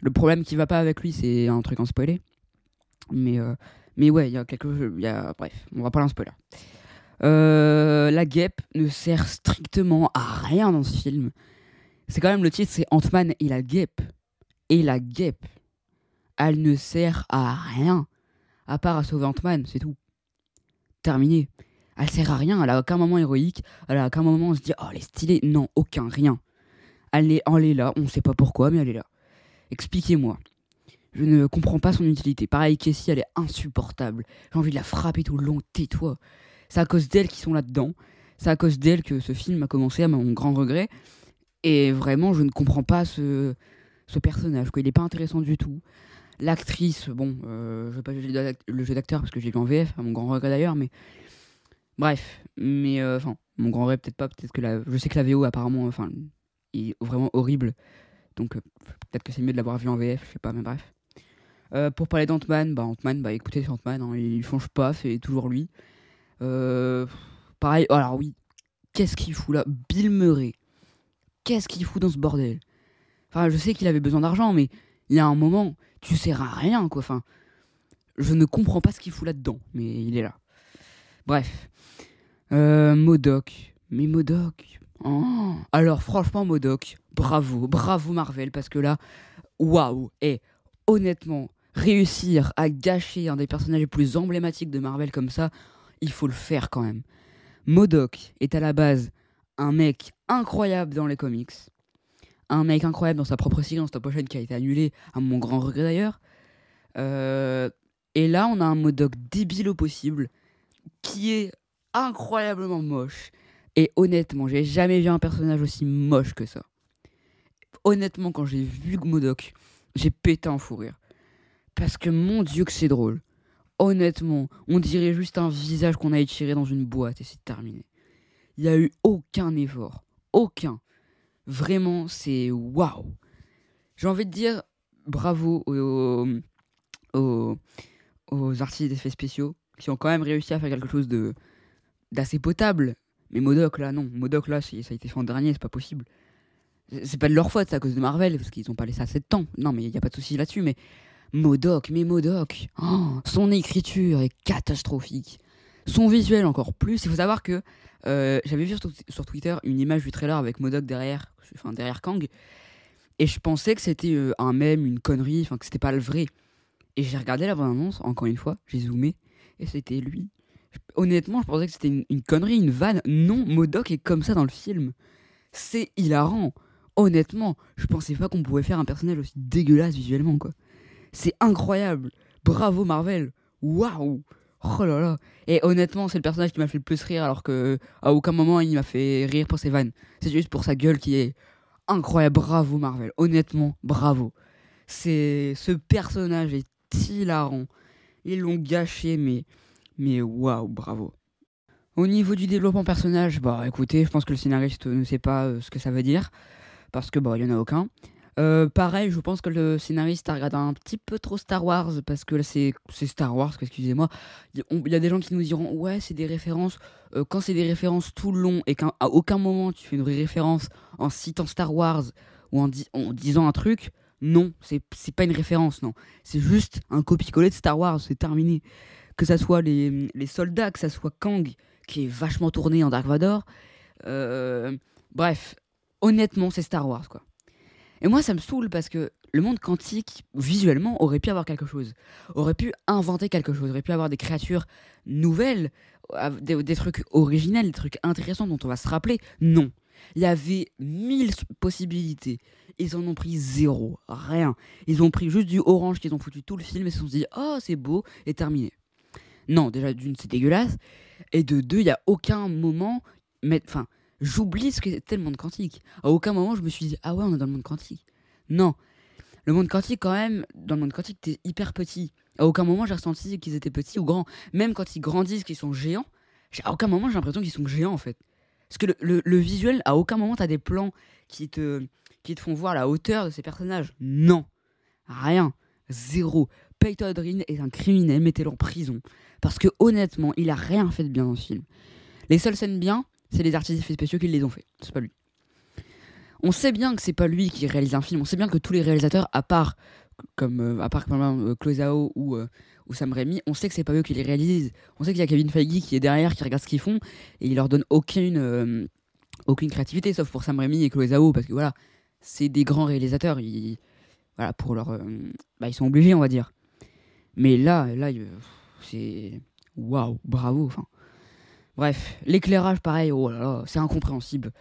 le problème qui va pas avec lui, c'est un truc en spoiler. Mais, euh, mais ouais, il y a quelque il bref, on va parler en spoiler. Euh, la guêpe ne sert strictement à rien dans ce film. C'est quand même le titre, c'est Ant-Man et la guêpe. Et la guêpe, elle ne sert à rien. À part à sauver Ant-Man, c'est tout. Terminé. Elle sert à rien, elle a aucun moment héroïque, elle a aucun moment on se dit oh elle est stylée. Non, aucun, rien. Elle est, elle là, on sait pas pourquoi, mais elle est là. Expliquez-moi. Je ne comprends pas son utilité. Pareil, Cassie, elle est insupportable. J'ai envie de la frapper tout le long. Tais-toi. C'est à cause d'elle qu'ils sont là-dedans. C'est à cause d'elle que ce film a commencé, à mon grand regret. Et vraiment, je ne comprends pas ce, personnage. Il n'est pas intéressant du tout. L'actrice, bon, euh, je ne vais pas juger le jeu d'acteur parce que j'ai vu en VF, à mon grand regret d'ailleurs, mais. Bref, mais euh, enfin, mon grand regret peut-être pas, peut-être que. Je sais que la VO apparemment, enfin, est vraiment horrible. Donc euh, peut-être que c'est mieux de l'avoir vu en VF, je sais pas, mais bref. Euh, pour parler d'Ant-Man, bah Ant-Man, bah écoutez, c'est Ant-Man, hein, il change pas, c'est toujours lui. Euh, pareil, alors oui, qu'est-ce qu'il fout là? Bill Murray, qu'est-ce qu'il fout dans ce bordel? Enfin, je sais qu'il avait besoin d'argent, mais il y a un moment, tu sers à rien, quoi. Enfin, je ne comprends pas ce qu'il fout là-dedans, mais il est là. Bref. Euh, Modoc. Mais Modoc. Oh. Alors, franchement, Modoc, bravo, bravo Marvel, parce que là, waouh, et honnêtement, réussir à gâcher un des personnages les plus emblématiques de Marvel comme ça, il faut le faire quand même. Modoc est à la base un mec incroyable dans les comics, un mec incroyable dans sa propre en stop motion qui a été annulé, à mon grand regret d'ailleurs. Euh, et là, on a un Modoc débile au possible, qui est incroyablement moche. Et honnêtement, j'ai jamais vu un personnage aussi moche que ça. Honnêtement, quand j'ai vu Modoc, j'ai pété en fou rire. Parce que mon dieu que c'est drôle. Honnêtement, on dirait juste un visage qu'on a étiré dans une boîte et c'est terminé. Il n'y a eu aucun effort. Aucun. Vraiment, c'est waouh. J'ai envie de dire bravo aux, aux, aux artistes d'effets spéciaux qui ont quand même réussi à faire quelque chose de d'assez potable. Mais Modoc là, non. Modoc là, ça a été fait en dernier, c'est pas possible. C'est pas de leur faute, c'est à cause de Marvel, parce qu'ils ont pas laissé assez de temps. Non, mais il n'y a pas de souci là-dessus, mais Modoc, mais Modoc, oh, son écriture est catastrophique. Son visuel encore plus. Il faut savoir que euh, j'avais vu sur, Twitter une image du trailer avec Modoc derrière, enfin derrière Kang, et je pensais que c'était euh, un mème, une connerie, enfin que c'était pas le vrai. Et j'ai regardé la bande-annonce, encore une fois, j'ai zoomé, et c'était lui. Honnêtement, je pensais que c'était une, une, connerie, une vanne. Non, Modoc est comme ça dans le film. C'est hilarant. Honnêtement, je pensais pas qu'on pouvait faire un personnage aussi dégueulasse visuellement, quoi. C'est incroyable. Bravo Marvel. Waouh. Oh là là. Et honnêtement, c'est le personnage qui m'a fait le plus rire alors que à aucun moment il m'a fait rire pour ses vannes. C'est juste pour sa gueule qui est incroyable. Bravo Marvel. Honnêtement, bravo. C'est ce personnage est hilarant. Ils l'ont gâché mais mais waouh, bravo. Au niveau du développement personnage, bah écoutez, je pense que le scénariste ne sait pas euh, ce que ça veut dire parce que bah il y en a aucun. Euh, pareil, je pense que le scénariste a regardé un petit peu trop Star Wars parce que c'est Star Wars, excusez-moi. Il y a des gens qui nous diront ouais c'est des références. Euh, quand c'est des références tout le long et qu'à aucun moment tu fais une vraie référence en citant Star Wars ou en, di en disant un truc, non, c'est pas une référence, non. C'est juste un copier-coller de Star Wars, c'est terminé. Que ça soit les, les, soldats, que ça soit Kang qui est vachement tourné en Dark Vador. Euh, bref, honnêtement c'est Star Wars quoi. Et moi, ça me saoule parce que le monde quantique, visuellement, aurait pu avoir quelque chose. Aurait pu inventer quelque chose. Aurait pu avoir des créatures nouvelles, des, trucs originels, des trucs intéressants dont on va se rappeler. Non. Il y avait mille possibilités. Ils en ont pris zéro. Rien. Ils ont pris juste du orange qu'ils ont foutu tout le film et se sont dit Oh, c'est beau, et terminé. Non, déjà, d'une, c'est dégueulasse. Et de deux, il n'y a aucun moment. J'oublie ce que c'était le monde quantique. À aucun moment je me suis dit ah ouais on est dans le monde quantique. Non, le monde quantique quand même dans le monde quantique t'es hyper petit. À aucun moment j'ai ressenti qu'ils étaient petits ou grands. Même quand ils grandissent, qu'ils sont géants, à aucun moment j'ai l'impression qu'ils sont géants en fait. Parce que le, le, le, visuel, à aucun moment t'as des plans qui te qui te font voir la hauteur de ces personnages. Non, rien, zéro. Peyton Green est un criminel, mettez-le en prison. Parce que honnêtement, il a rien fait de bien dans ce film. Les seules scènes bien, c'est les artistes effets spéciaux qui les ont fait. C'est pas lui. On sait bien que c'est pas lui qui réalise un film. On sait bien que tous les réalisateurs, à part comme euh, à part euh, Closao ou, euh, ou Sam Raimi, on sait que c'est pas eux qui les réalisent. On sait qu'il y a Kevin Feige qui est derrière, qui regarde ce qu'ils font et il leur donne aucune euh, aucune créativité, sauf pour Sam Raimi et Closao parce que voilà, c'est des grands réalisateurs. Ils, voilà, pour leur, euh, bah, ils sont obligés, on va dire. Mais là, là, c'est waouh, bravo. Enfin, Bref, l'éclairage, pareil, oh là là, c'est incompréhensible.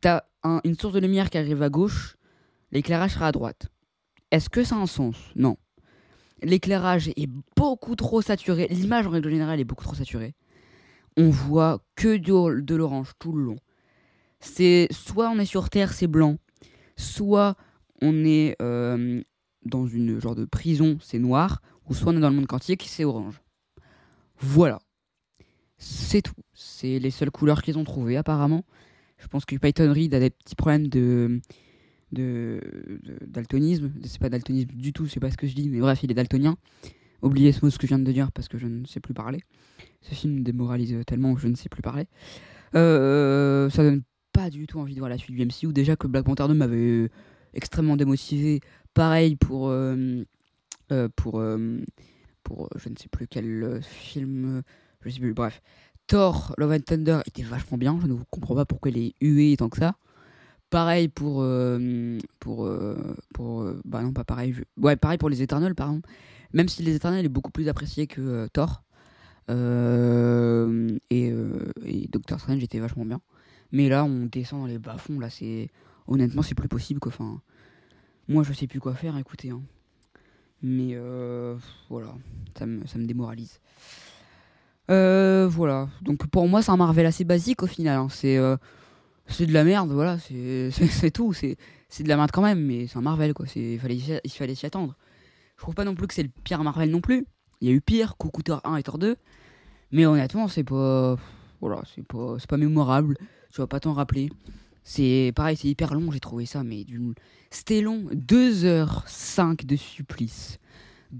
T'as un, une source de lumière qui arrive à gauche, l'éclairage sera à droite. Est-ce que ça a un sens? Non. L'éclairage est beaucoup trop saturé. L'image en règle générale est beaucoup trop saturée. On voit que de, de l'orange tout le long. C'est soit on est sur Terre, c'est blanc, soit on est euh, dans une genre de prison, c'est noir, ou soit on est dans le monde quantique, c'est orange. Voilà. C'est tout. C'est les seules couleurs qu'ils ont trouvées apparemment. Je pense que Python Reed a des petits problèmes de de de- daltonisme. C'est pas daltonisme du tout, c'est pas ce que je dis, mais bref, il est daltonien. Oubliez ce mot ce que je viens de dire parce que je ne sais plus parler. Ce film démoralise tellement que je ne sais plus parler. Euh, ça donne pas du tout envie de voir la suite du MCU. Déjà que Black Panther 2 m'avait extrêmement démotivé. Pareil pour euh, euh, pour pour je ne sais plus quel film, je sais plus. Bref, Thor Love and Thunder était vachement bien. Je ne comprends pas pourquoi il est hué tant que ça. Pareil pour euh, pour euh, pour euh, bah non pas pareil. Ouais pareil pour les Éternels par exemple. Même si les Éternels est beaucoup plus apprécié que Thor. Et, et Doctor Strange était vachement bien. Mais là, on descend dans les bas-fonds. Là, c'est honnêtement, c'est plus possible. Quoi. Enfin, moi, je sais plus quoi faire. Écoutez, hein. mais voilà, ça me, ça me démoralise. Euh, voilà. Donc pour moi, c'est un Marvel assez basique au final. hein. C'est euh, c'est de la merde. Voilà, c'est [LAUGHS] tout. C'est de la merde quand même, mais c'est un Marvel quoi. Il fallait fallait s'y attendre. Je trouve pas non plus que c'est le pire Marvel non plus. Il y a eu pire, Coucou Thor 1 et Thor 2. Mais honnêtement, c'est pas. Voilà, c'est pas, pas mémorable. Tu vas pas t'en rappeler. C'est pareil, c'est hyper long, j'ai trouvé ça, mais c'était long. 2h05 de supplice.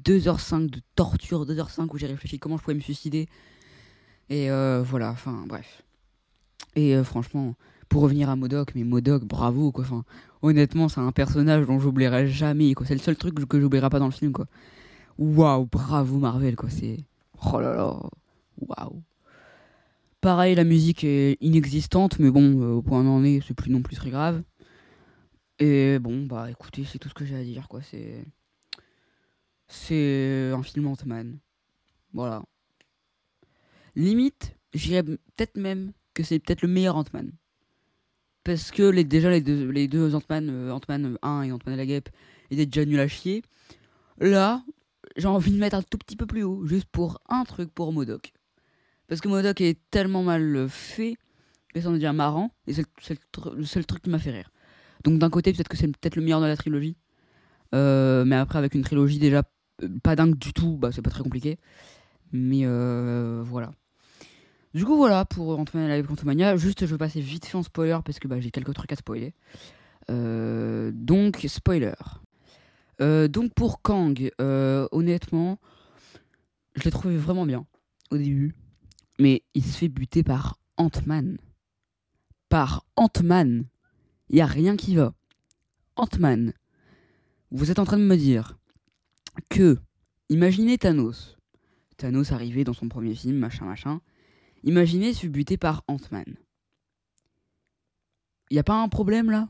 2h05 de torture, 2h05 où j'ai réfléchi comment je pouvais me suicider. Et euh, voilà, enfin bref. Et euh, franchement, pour revenir à Modoc, mais Modoc, bravo quoi. Honnêtement, c'est un personnage dont j'oublierai jamais. quoi. C'est le seul truc que j'oublierai pas dans le film quoi. Waouh, bravo Marvel quoi. C'est oh là là, waouh. Pareil, la musique est inexistante, mais bon, euh, au point où on en est, c'est plus non plus très grave. Et bon, bah écoutez, c'est tout ce que j'ai à dire quoi. C'est c'est un film Ant-Man. Voilà. Limite, j'irais peut-être même que c'est peut-être le meilleur Ant-Man. Parce que les, déjà les deux, les deux Ant-Man, euh, Ant-Man 1 et Ant-Man et la guêpe, étaient déjà nuls à chier. Là, j'ai envie de mettre un tout petit peu plus haut, juste pour un truc pour Modoc. Parce que Modoc est tellement mal euh, fait que ça en devient marrant, et c'est le, seul truc qui m'a fait rire. Donc d'un côté, peut-être que c'est peut-être le meilleur de la trilogie. Euh, mais après, avec une trilogie déjà euh, pas dingue du tout, bah c'est pas très compliqué. Mais euh, voilà. Du coup, voilà pour la Guêpe Quantumania. Juste, je vais passer vite fait en spoiler parce que bah, j'ai quelques trucs à spoiler. Euh, donc, spoiler. Euh, donc, pour Kang, euh, honnêtement, je l'ai trouvé vraiment bien au début. Mais il se fait buter par Ant-Man. Par Ant-Man. Il y a rien qui va. Ant-Man. Vous êtes en train de me dire que, imaginez Thanos. Thanos arrivé dans son premier film, machin, machin. Imaginez se buter par Ant-Man. Y a pas un problème là?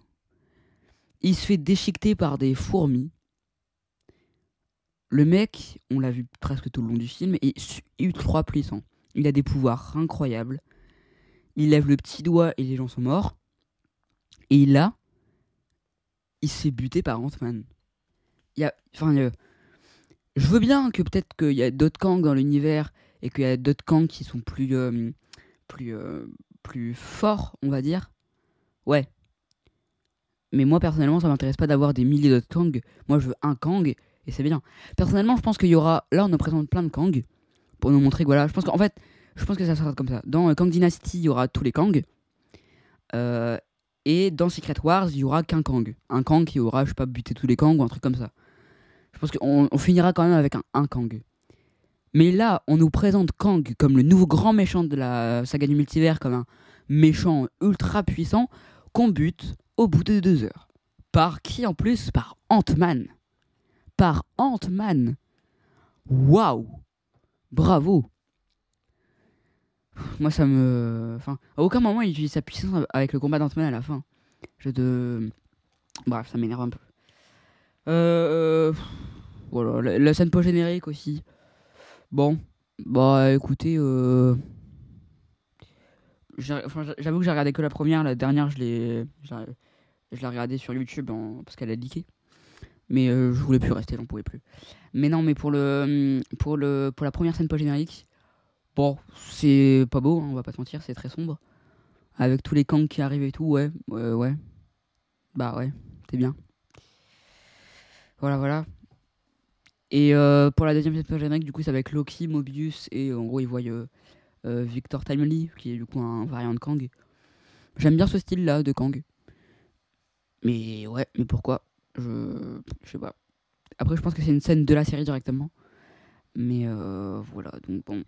Il se fait déchiqueter par des fourmis. Le mec, on l'a vu presque tout le long du film, est ultra puissant. Il a des pouvoirs incroyables. Il lève le petit doigt et les gens sont morts. Et là, il se fait buter par Ant-Man. Enfin, a- je veux bien que peut-être qu'il y a d'autres Kang dans l'univers et qu'il y a d'autres Kang qui sont plus, euh, plus, euh, plus forts, on va dire. Ouais. Mais moi, personnellement, ça m'intéresse pas d'avoir des milliers d'autres Kang. Moi, je veux un Kang et c'est bien. Personnellement, je pense qu'il y aura. Là, on nous présente plein de Kang pour nous montrer que voilà. Je pense qu'en fait, je pense que ça sera comme ça. Dans euh, Kang Dynasty, il y aura tous les Kang. Et dans Secret Wars, il y aura qu'un Kang. Un Kang qui aura, je sais pas, buté tous les Kang ou un truc comme ça. Je pense qu'on on finira quand même avec un Kang. Mais là, on nous présente Kang comme le nouveau grand méchant de la saga du multivers, comme un méchant ultra puissant qu'on bute au bout de deux heures. Par qui en plus? Par Ant-Man. Par Ant-Man. Waouh Bravo Moi ça me... Enfin, à aucun moment il utilise sa puissance avec le combat d'Ant-Man à la fin. Je de... Bref, ça m'énerve un peu. Euh... Voilà, la, la scène post-générique aussi. Bon, bah écoutez, euh... j'avoue que j'ai regardé que la première, la dernière je l'ai, je l'ai regardée sur YouTube parce qu'elle a leaké. Mais euh, je voulais plus rester, j'en pouvais plus. Mais non, mais pour le pour le pour la première scène post générique, bon, c'est pas beau, hein, on va pas se mentir, c'est très sombre. Avec tous les Kang qui arrivent et tout, ouais, ouais, ouais. Bah ouais, c'est bien. Voilà, voilà. Et euh, pour la deuxième post générique, du coup, c'est avec Loki, Mobius et en gros, ils voient euh, euh, Victor Timely, qui est du coup un variant de Kang. J'aime bien ce style-là de Kang. Mais ouais, mais pourquoi? Je je sais pas. Après, je pense que c'est une scène de la série directement. Mais euh, voilà, donc bon.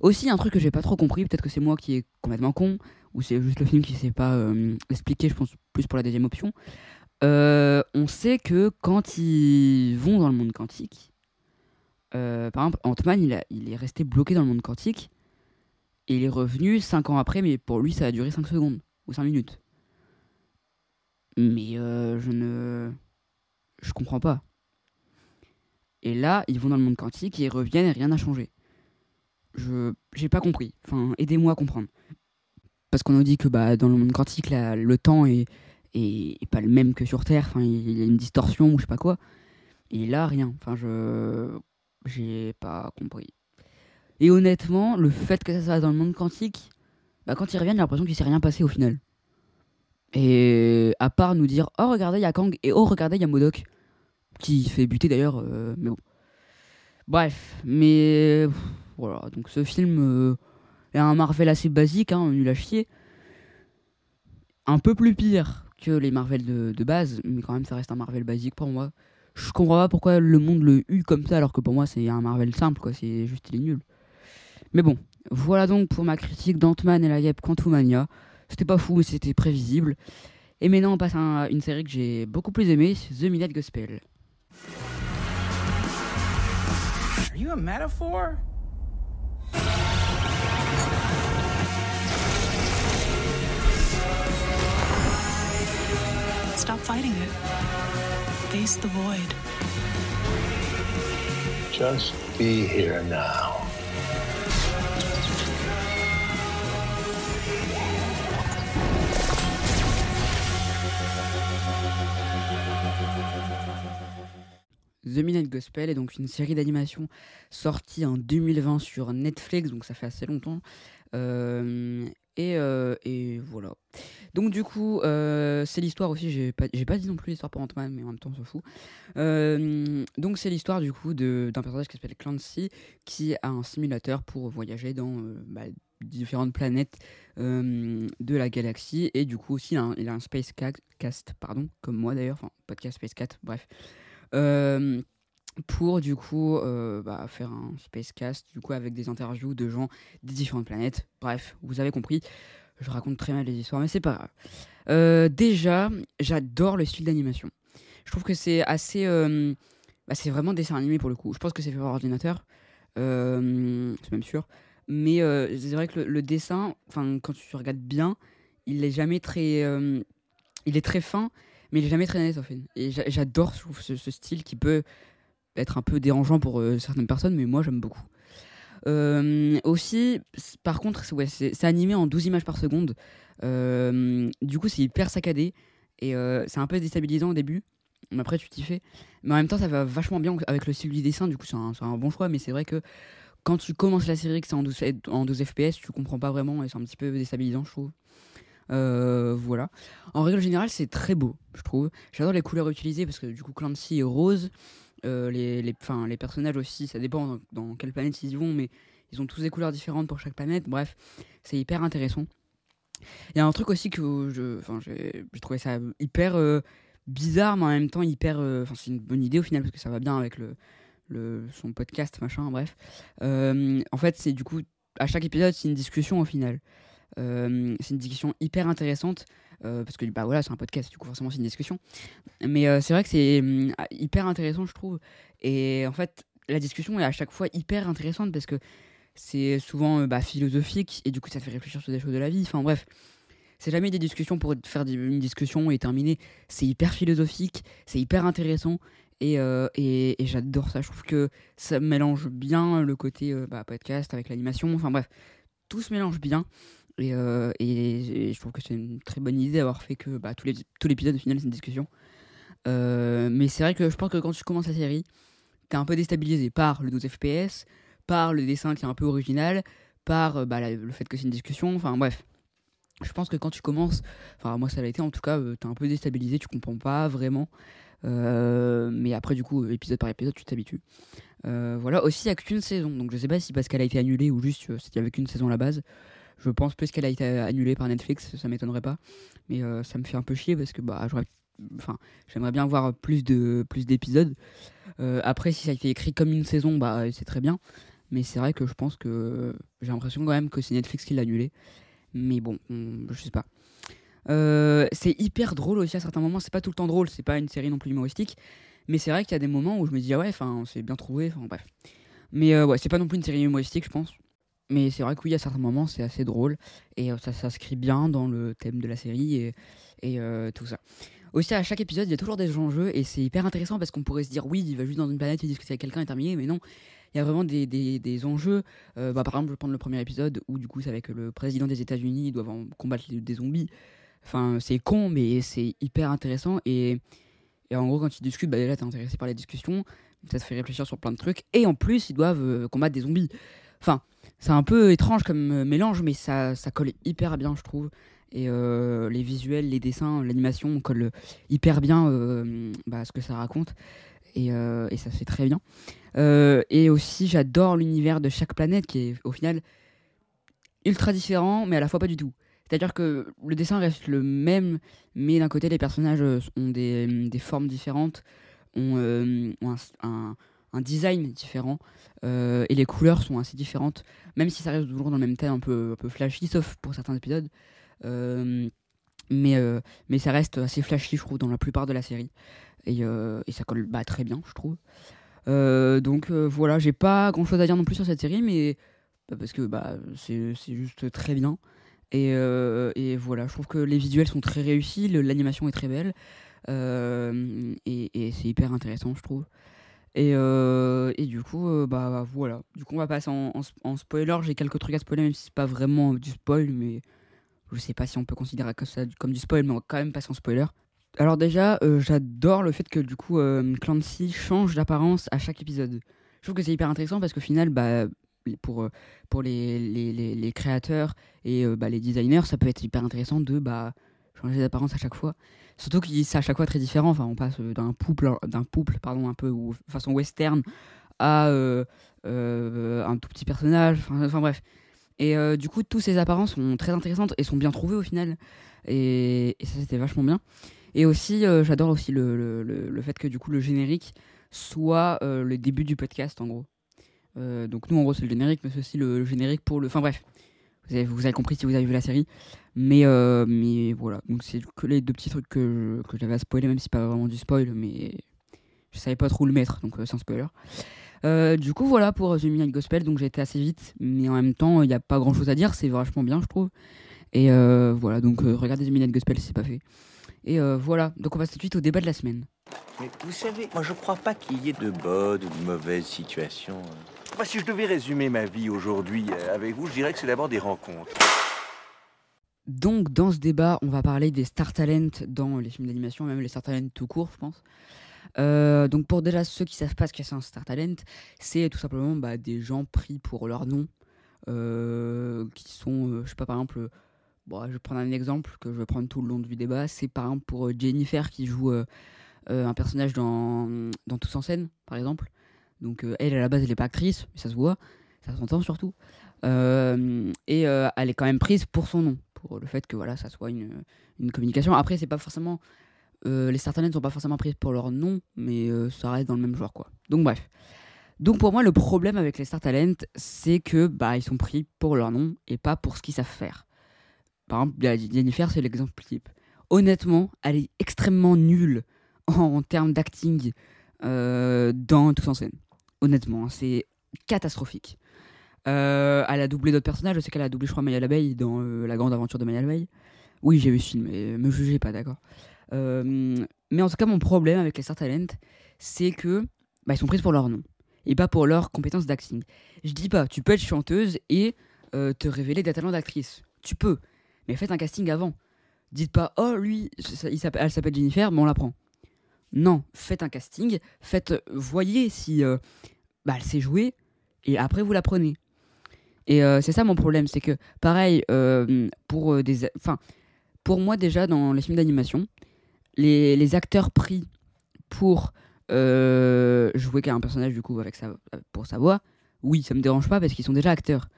Aussi, un truc que j'ai pas trop compris, peut-être que c'est moi qui est complètement con, ou c'est juste le film qui sait pas euh, expliquer, je pense plus pour la deuxième option. Euh, on sait que quand ils vont dans le monde quantique, euh, par exemple, Ant-Man, il, est resté bloqué dans le monde quantique, et il est revenu 5 ans après, mais pour lui, ça a duré 5 secondes, ou 5 minutes. Mais euh, je ne. Je comprends pas. Et là, ils vont dans le monde quantique, ils reviennent et rien n'a changé. Je. J'ai pas compris. Enfin, aidez-moi à comprendre. Parce qu'on nous dit que bah, dans le monde quantique, le temps est, est pas le même que sur Terre. Enfin, il y a une distorsion ou je sais pas quoi. Et là, rien. Enfin, je. J'ai pas compris. Et honnêtement, le fait que ça se passe dans le monde quantique, bah, quand ils reviennent, j'ai l'impression qu'il s'est rien passé au final. Et à part nous dire Oh, regardez, il y a Kang et oh, regardez, il y a Modok. Qui fait buter d'ailleurs, euh, mais bon. Bref, mais. Voilà, donc ce film euh, est un Marvel assez basique, hein, nul à chier. Un peu plus pire que les Marvel de, base, mais quand même, ça reste un Marvel basique pour moi. Je comprends pas pourquoi le monde le eut comme ça, alors que pour moi, c'est un Marvel simple, quoi. C'est juste, il est nul. Mais bon, voilà donc pour ma critique d'Ant-Man et la guêpe Quantumania. C'était pas fou, mais c'était prévisible. Et maintenant, on passe à un- une série que j'ai beaucoup plus aimée, The Midnight Gospel. Stop fighting it. Face the void. Just be here now. The Midnight Gospel est donc une série d'animation sortie en 2020 sur Netflix, donc ça fait assez longtemps. Euh, et, euh, et voilà. Donc du coup, euh, c'est l'histoire aussi, j'ai pas, pas dit non plus l'histoire pour Ant-Man, mais en même temps on s'en fout. Euh, donc c'est l'histoire du coup d'un personnage qui s'appelle Clancy, qui a un simulateur pour voyager dans euh, bah, différentes planètes de la galaxie. Et du coup aussi, il a un, il a un Space Ca- Cast, pardon, comme moi d'ailleurs, enfin podcast Space Cat, bref. Pour du coup bah, faire un spacecast du coup avec des interviews de gens des différentes planètes. Bref, vous avez compris. Je raconte très mal les histoires, mais c'est pas grave. Euh, déjà, j'adore le style d'animation. Je trouve que c'est assez, euh, bah, c'est vraiment dessin animé pour le coup. Je pense que c'est fait par ordinateur, euh, c'est même sûr. Mais c'est vrai que le, dessin, quand tu regardes bien, il est jamais très, il est très fin, mais il est jamais très net en fait. Et j'a- j'adore ce, style qui peut être un peu dérangeant pour certaines personnes, mais moi j'aime beaucoup. Euh, aussi, par contre, c'est animé en 12 images par seconde. Euh, du coup, c'est hyper saccadé et euh, c'est un peu déstabilisant au début. Mais après, tu t'y fais. Mais en même temps, ça va vachement bien avec le style du dessin. Du coup, c'est un, bon choix. Mais c'est vrai que quand tu commences la série, que c'est en 12, f- en 12 FPS, tu comprends pas vraiment et c'est un petit peu déstabilisant, je trouve. Voilà. En règle générale, c'est très beau, je trouve. J'adore les couleurs utilisées parce que du coup, Clancy est rose. Euh, les, les, 'fin, les personnages aussi, ça dépend dans, quelle planète ils vont, mais ils ont tous des couleurs différentes pour chaque planète. Bref, c'est hyper intéressant. Il y a un truc aussi que je, j'ai trouvé ça hyper euh, bizarre, mais en même temps hyper. euh, Enfin, c'est une bonne idée au final parce que ça va bien avec le, le son podcast, machin. Bref, en fait, c'est du coup à chaque épisode, c'est une discussion au final. C'est une discussion hyper intéressante euh, parce que bah voilà, c'est un podcast, du coup forcément c'est une discussion. Mais euh, c'est vrai que c'est hum, hyper intéressant, je trouve. Et en fait, la discussion est à chaque fois hyper intéressante parce que c'est souvent euh, bah, philosophique et du coup ça fait réfléchir sur des choses de la vie. Enfin bref, c'est jamais des discussions pour faire une discussion et terminer. C'est hyper philosophique, c'est hyper intéressant et, et, j'adore ça. Je trouve que ça mélange bien le côté bah, podcast avec l'animation. Enfin bref, tout se mélange bien. Et, euh, je trouve que c'est une très bonne idée d'avoir fait que bah, tout l'épisode au final c'est une discussion. Euh, mais c'est vrai que je pense que quand tu commences la série, t'es un peu déstabilisé par le 12 FPS, par le dessin qui est un peu original, par euh, bah, le fait que c'est une discussion, enfin bref. Je pense que quand tu commences, enfin moi ça l'a été en tout cas, t'es un peu déstabilisé, tu comprends pas vraiment. Mais après du coup, épisode par épisode, tu t'habitues. Voilà, aussi il n'y a qu'une saison, donc je sais pas si parce qu'elle a été annulée ou juste y avait qu'une saison à la base. Je pense plus qu'elle a été annulée par Netflix, ça m'étonnerait pas. Mais euh, ça me fait un peu chier parce que bah, j'aurais enfin, j'aimerais bien voir plus de plus d'épisodes. Euh, après, si ça a été écrit comme une saison, bah c'est très bien. Mais c'est vrai que je pense que j'ai l'impression quand même que c'est Netflix qui l'a annulé. Mais bon, on- je sais pas. Euh, c'est hyper drôle aussi à certains moments. C'est pas tout le temps drôle, c'est pas une série non plus humoristique. Mais c'est vrai qu'il y a des moments où je me dis, ah ouais, enfin, c'est bien trouvé. Enfin, bref. Mais ouais, c'est pas non plus une série humoristique, je pense. Mais c'est vrai que oui, à certains moments, c'est assez drôle. Et euh, ça s'inscrit bien dans le thème de la série et, euh, tout ça. Aussi, à chaque épisode, il y a toujours des enjeux et c'est hyper intéressant parce qu'on pourrait se dire, oui, il va juste dans une planète et discuter avec quelqu'un et terminer, mais non. Il y a vraiment des, des, des enjeux. Euh, bah, par exemple, je prendre le premier épisode où, du coup, c'est avec le président des États-Unis, ils doivent en combattre des zombies. Enfin, c'est con, mais c'est hyper intéressant. Et, en gros, quand ils discutent, bah, déjà, t'es intéressé par les discussions, ça te fait réfléchir sur plein de trucs. Et en plus, ils doivent combattre des zombies. Enfin, c'est un peu étrange comme euh, mélange, mais ça, ça colle hyper bien, je trouve. Et euh, les visuels, les dessins, l'animation collent hyper bien euh, bah, ce que ça raconte. Et, euh, et ça se fait très bien. Et aussi, j'adore l'univers de chaque planète qui est au final ultra différent, mais à la fois pas du tout. C'est-à-dire que le dessin reste le même, mais d'un côté, les personnages ont des, des formes différentes, ont, un- un design différent, euh, et les couleurs sont assez différentes, même si ça reste toujours dans le même thème un peu, un peu flashy, sauf pour certains épisodes. Euh, mais, euh, mais ça reste assez flashy, je trouve, dans la plupart de la série. Et, et ça colle bah, très bien, je trouve. Donc voilà, j'ai pas grand chose à dire non plus sur cette série, mais bah, parce que bah, c'est juste très bien. Et, et voilà, je trouve que les visuels sont très réussis, l'animation est très belle, et, et c'est hyper intéressant, je trouve. Et, euh, et du coup, euh, bah voilà. Du coup, on va passer en, en, spoiler. J'ai quelques trucs à spoiler, même si c'est pas vraiment du spoil, mais je sais pas si on peut considérer ça comme du spoil, mais on va quand même passer en spoiler. Alors déjà, euh, j'adore le fait que du coup euh, Clancy change d'apparence à chaque épisode. Je trouve que c'est hyper intéressant parce qu'au final, bah, pour, pour les, les, les, créateurs et bah, les designers, ça peut être hyper intéressant de bah, changer d'apparence à chaque fois. Surtout que c'est à chaque fois très différent. Enfin, on passe euh, d'un pouple, d'un pouple pardon, un peu ou façon western à euh, euh, un tout petit personnage. Enfin, bref. Et du coup, tous ces apparences sont très intéressantes et sont bien trouvées au final. Et, ça, c'était vachement bien. Et aussi, j'adore aussi le, le, le, le fait que du coup, le générique soit le début du podcast, en gros. Donc nous, en gros, c'est le générique, mais c'est aussi le générique pour le... Enfin bref, vous avez, compris si vous avez vu la série. Mais, euh, mais voilà, donc c'est que les deux petits trucs que, que j'avais à spoiler, même si c'est pas vraiment du spoil, mais je savais pas trop où le mettre, donc euh, sans spoiler. Euh, du coup, voilà pour The Midnight Gospel, donc j'ai été assez vite, mais en même temps, il n'y a pas grand chose à dire, c'est vachement bien, je trouve. Et euh, voilà, donc euh, regardez The Midnight Gospel si c'est pas fait. Et euh, voilà, donc on passe tout de suite au débat de la semaine. Mais vous savez, moi je crois pas qu'il y ait de bonnes ou de mauvaises situations. Moi, si je devais résumer ma vie aujourd'hui euh, avec vous, je dirais que c'est d'abord des rencontres. Donc, dans ce débat, on va parler des star talents dans les films d'animation, même les star talents tout court, je pense. Euh, donc, pour déjà ceux qui savent pas ce que c'est un star talent, c'est tout simplement bah, des gens pris pour leur nom, euh, qui sont, euh, je sais pas, par exemple, bon, je vais prendre un exemple que je vais prendre tout le long du débat. C'est par exemple pour Jennifer qui joue un personnage dans, dans Tous en scène, par exemple. Donc, euh, elle, à la base, elle est pas actrice, mais ça se voit, ça s'entend surtout. Euh, et euh, elle est quand même prise pour son nom, pour le fait que voilà, ça soit une, une communication. Après, c'est pas forcément. les star talents sont pas forcément prises pour leur nom, mais ça reste dans le même genre, quoi. Donc, bref. Donc, pour moi, le problème avec les star talents, c'est que bah, ils sont pris pour leur nom et pas pour ce qu'ils savent faire. Par exemple, Jennifer, c'est l'exemple type. Honnêtement, elle est extrêmement nulle [LAUGHS] en, termes d'acting dans Tous en scène. Honnêtement, hein, c'est catastrophique. Euh, elle a doublé d'autres personnages. Je sais qu'elle a doublé, je crois, Maya l'abeille dans euh, La grande aventure de Maya l'abeille. Oui, j'ai vu ce film, et me jugez pas, d'accord. Euh, mais en tout cas, mon problème avec les Star Talent, c'est que bah, ils sont prises pour leur nom et pas pour leurs compétences d'acting. Je dis pas, tu peux être chanteuse et te révéler des talents d'actrice. Tu peux, mais faites un casting avant. Dites pas, oh lui, elle s'appelle Jennifer, mais on la prend. Non, faites un casting, faites, voyez si bah, elle sait jouer, et après vous la prenez. Et euh, c'est ça mon problème, c'est que pareil, euh, pour des. Enfin, pour moi déjà, dans les films d'animation, les, acteurs pris pour jouer un personnage du coup avec sa, pour sa voix, oui, ça me dérange pas parce qu'ils sont déjà acteurs.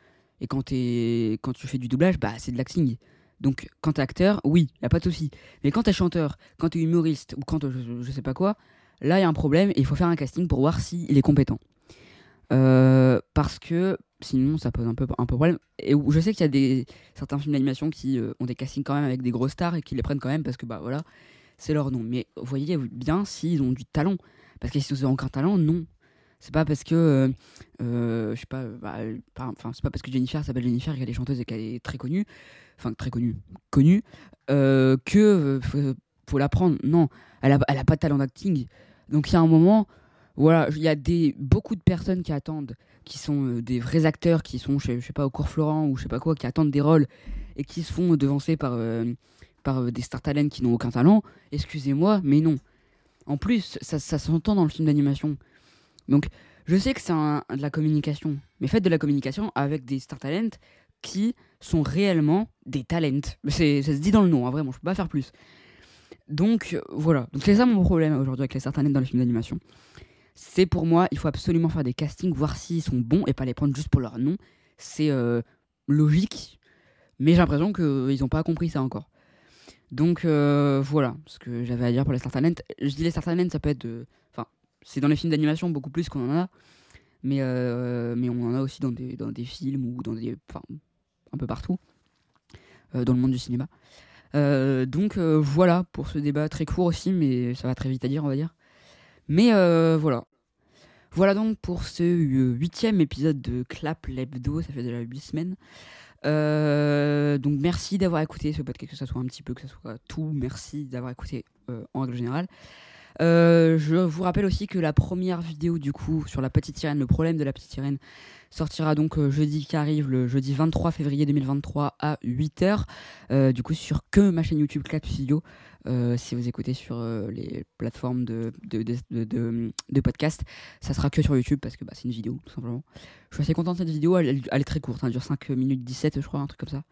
Et quand, es, quand tu fais du doublage, bah, c'est de l'acting. Donc, quand t'es acteur, oui, y a pas de souci. Mais quand t'es chanteur, quand t'es humoriste ou quand je, je, sais pas quoi, là, y a un problème et il faut faire un casting pour voir s'il est compétent. Euh, parce que sinon, ça pose un peu un peu problème. Et je sais qu'il y a des, certains films d'animation qui euh, ont des castings quand même avec des grosses stars et qui les prennent quand même parce que, bah voilà, c'est leur nom. Mais voyez bien s'ils ont du talent. Parce que s'ils ont aucun talent, non. C'est pas parce que, euh, je sais pas, bah, enfin, c'est pas parce que Jennifer s'appelle Jennifer qu'elle est chanteuse et qu'elle est très connue, enfin très connue, connue, que faut, faut la prendre. Non, elle a, elle a pas de talent d'acting. Donc il y a un moment, voilà, il y a des, beaucoup de personnes qui attendent, qui sont des vrais acteurs, qui sont, je, sais pas, au cours Florent ou je sais pas quoi, qui attendent des rôles et qui se font devancer par, par des star talents qui n'ont aucun talent. Excusez-moi, mais non. En plus, ça, ça s'entend dans le film d'animation. Donc, je sais que c'est de la communication, mais faites de la communication avec des star talents qui sont réellement des talents. Ça se dit dans le nom, hein, vraiment, je peux pas faire plus. Donc, voilà. Donc, c'est ça mon problème aujourd'hui avec les star talents dans les films d'animation. C'est pour moi, il faut absolument faire des castings, voir s'ils sont bons et pas les prendre juste pour leur nom. C'est euh, logique, mais j'ai l'impression qu'ils n'ont pas compris ça encore. Donc euh, voilà ce que j'avais à dire pour les Star Talent. Je dis les Star Talent, ça peut être de, c'est dans les films d'animation beaucoup plus qu'on en a, mais, euh, mais on en a aussi dans des, dans des films ou dans des. Enfin, un peu partout, euh, dans le monde du cinéma. Euh, donc voilà pour ce débat très court aussi, mais ça va très vite à dire, on va dire. Mais voilà. Voilà donc pour ce huitième épisode de Clap l'hebdo, ça fait déjà huit semaines. donc merci d'avoir écouté ce podcast, que ce soit un petit peu, que ce soit tout. Merci d'avoir écouté en règle générale. Euh, je vous rappelle aussi que la première vidéo du coup sur la petite sirène, le problème de la petite sirène, sortira donc euh, jeudi qui arrive, le jeudi 23 février 2023 à 8h, euh, du coup sur que ma chaîne YouTube Clap Studio, si vous écoutez sur les plateformes de, de, de, de, podcast, ça sera que sur YouTube parce que bah, c'est une vidéo tout simplement. Je suis assez content de cette vidéo, elle, est très courte, hein, elle dure 5 minutes 17 je crois, un truc comme ça.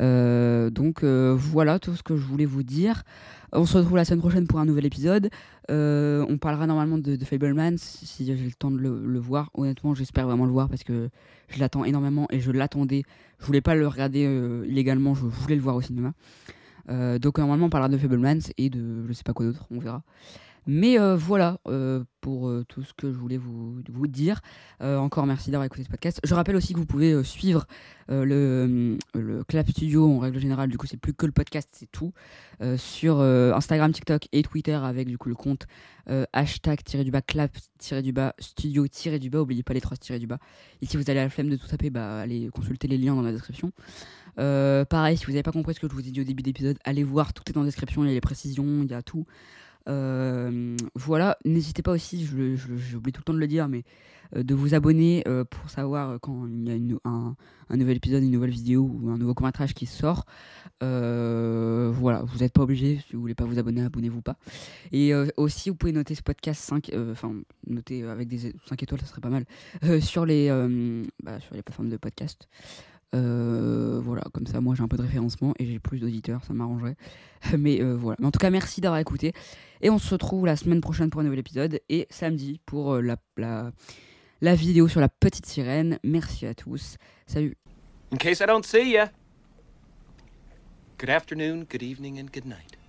Euh, donc euh, voilà tout ce que je voulais vous dire. On se retrouve la semaine prochaine pour un nouvel épisode. Euh, on parlera normalement de, Fableman si j'ai le temps de le, voir. Honnêtement, j'espère vraiment le voir parce que je l'attends énormément et je l'attendais. Je voulais pas le regarder illégalement, je voulais le voir au cinéma. Donc normalement on parlera de Fableman et de je sais pas quoi d'autre, on verra. Mais euh, voilà euh, pour euh, tout ce que je voulais vous, dire. encore merci d'avoir écouté ce podcast. Je rappelle aussi que vous pouvez suivre le, le, Clap Studio en règle générale. Du coup, c'est plus que le podcast, c'est tout. sur Instagram, TikTok et Twitter avec du coup le compte hashtag du bas clap du bas studio du bas. Oubliez pas les trois du bas. Et si vous avez la flemme de tout taper, bah, allez consulter les liens dans la description. Pareil, si vous n'avez pas compris ce que je vous ai dit au début d'épisode, allez voir, tout est dans la description, il y a les précisions, il y a tout. Euh, voilà, n'hésitez pas aussi, j'oublie tout le temps de le dire, mais euh, de vous abonner euh, pour savoir quand il y a un, nouvel épisode, une nouvelle vidéo ou un nouveau court-métrage qui sort. voilà, vous n'êtes pas obligé, si vous voulez pas vous abonner, abonnez-vous pas. Et aussi, vous pouvez noter ce podcast 5, enfin, noter avec des 5 étoiles, ça serait pas mal, bah, sur les plateformes de podcast. Euh, voilà, comme ça, moi j'ai un peu de référencement et j'ai plus d'auditeurs, ça m'arrangerait. [LAUGHS] Mais euh, voilà. Mais en tout cas, merci d'avoir écouté. Et on se retrouve la semaine prochaine pour un nouvel épisode et samedi pour euh, la, la, la vidéo sur la petite sirène. Merci à tous. Salut. In case I don't see ya. Good afternoon, good evening and good night.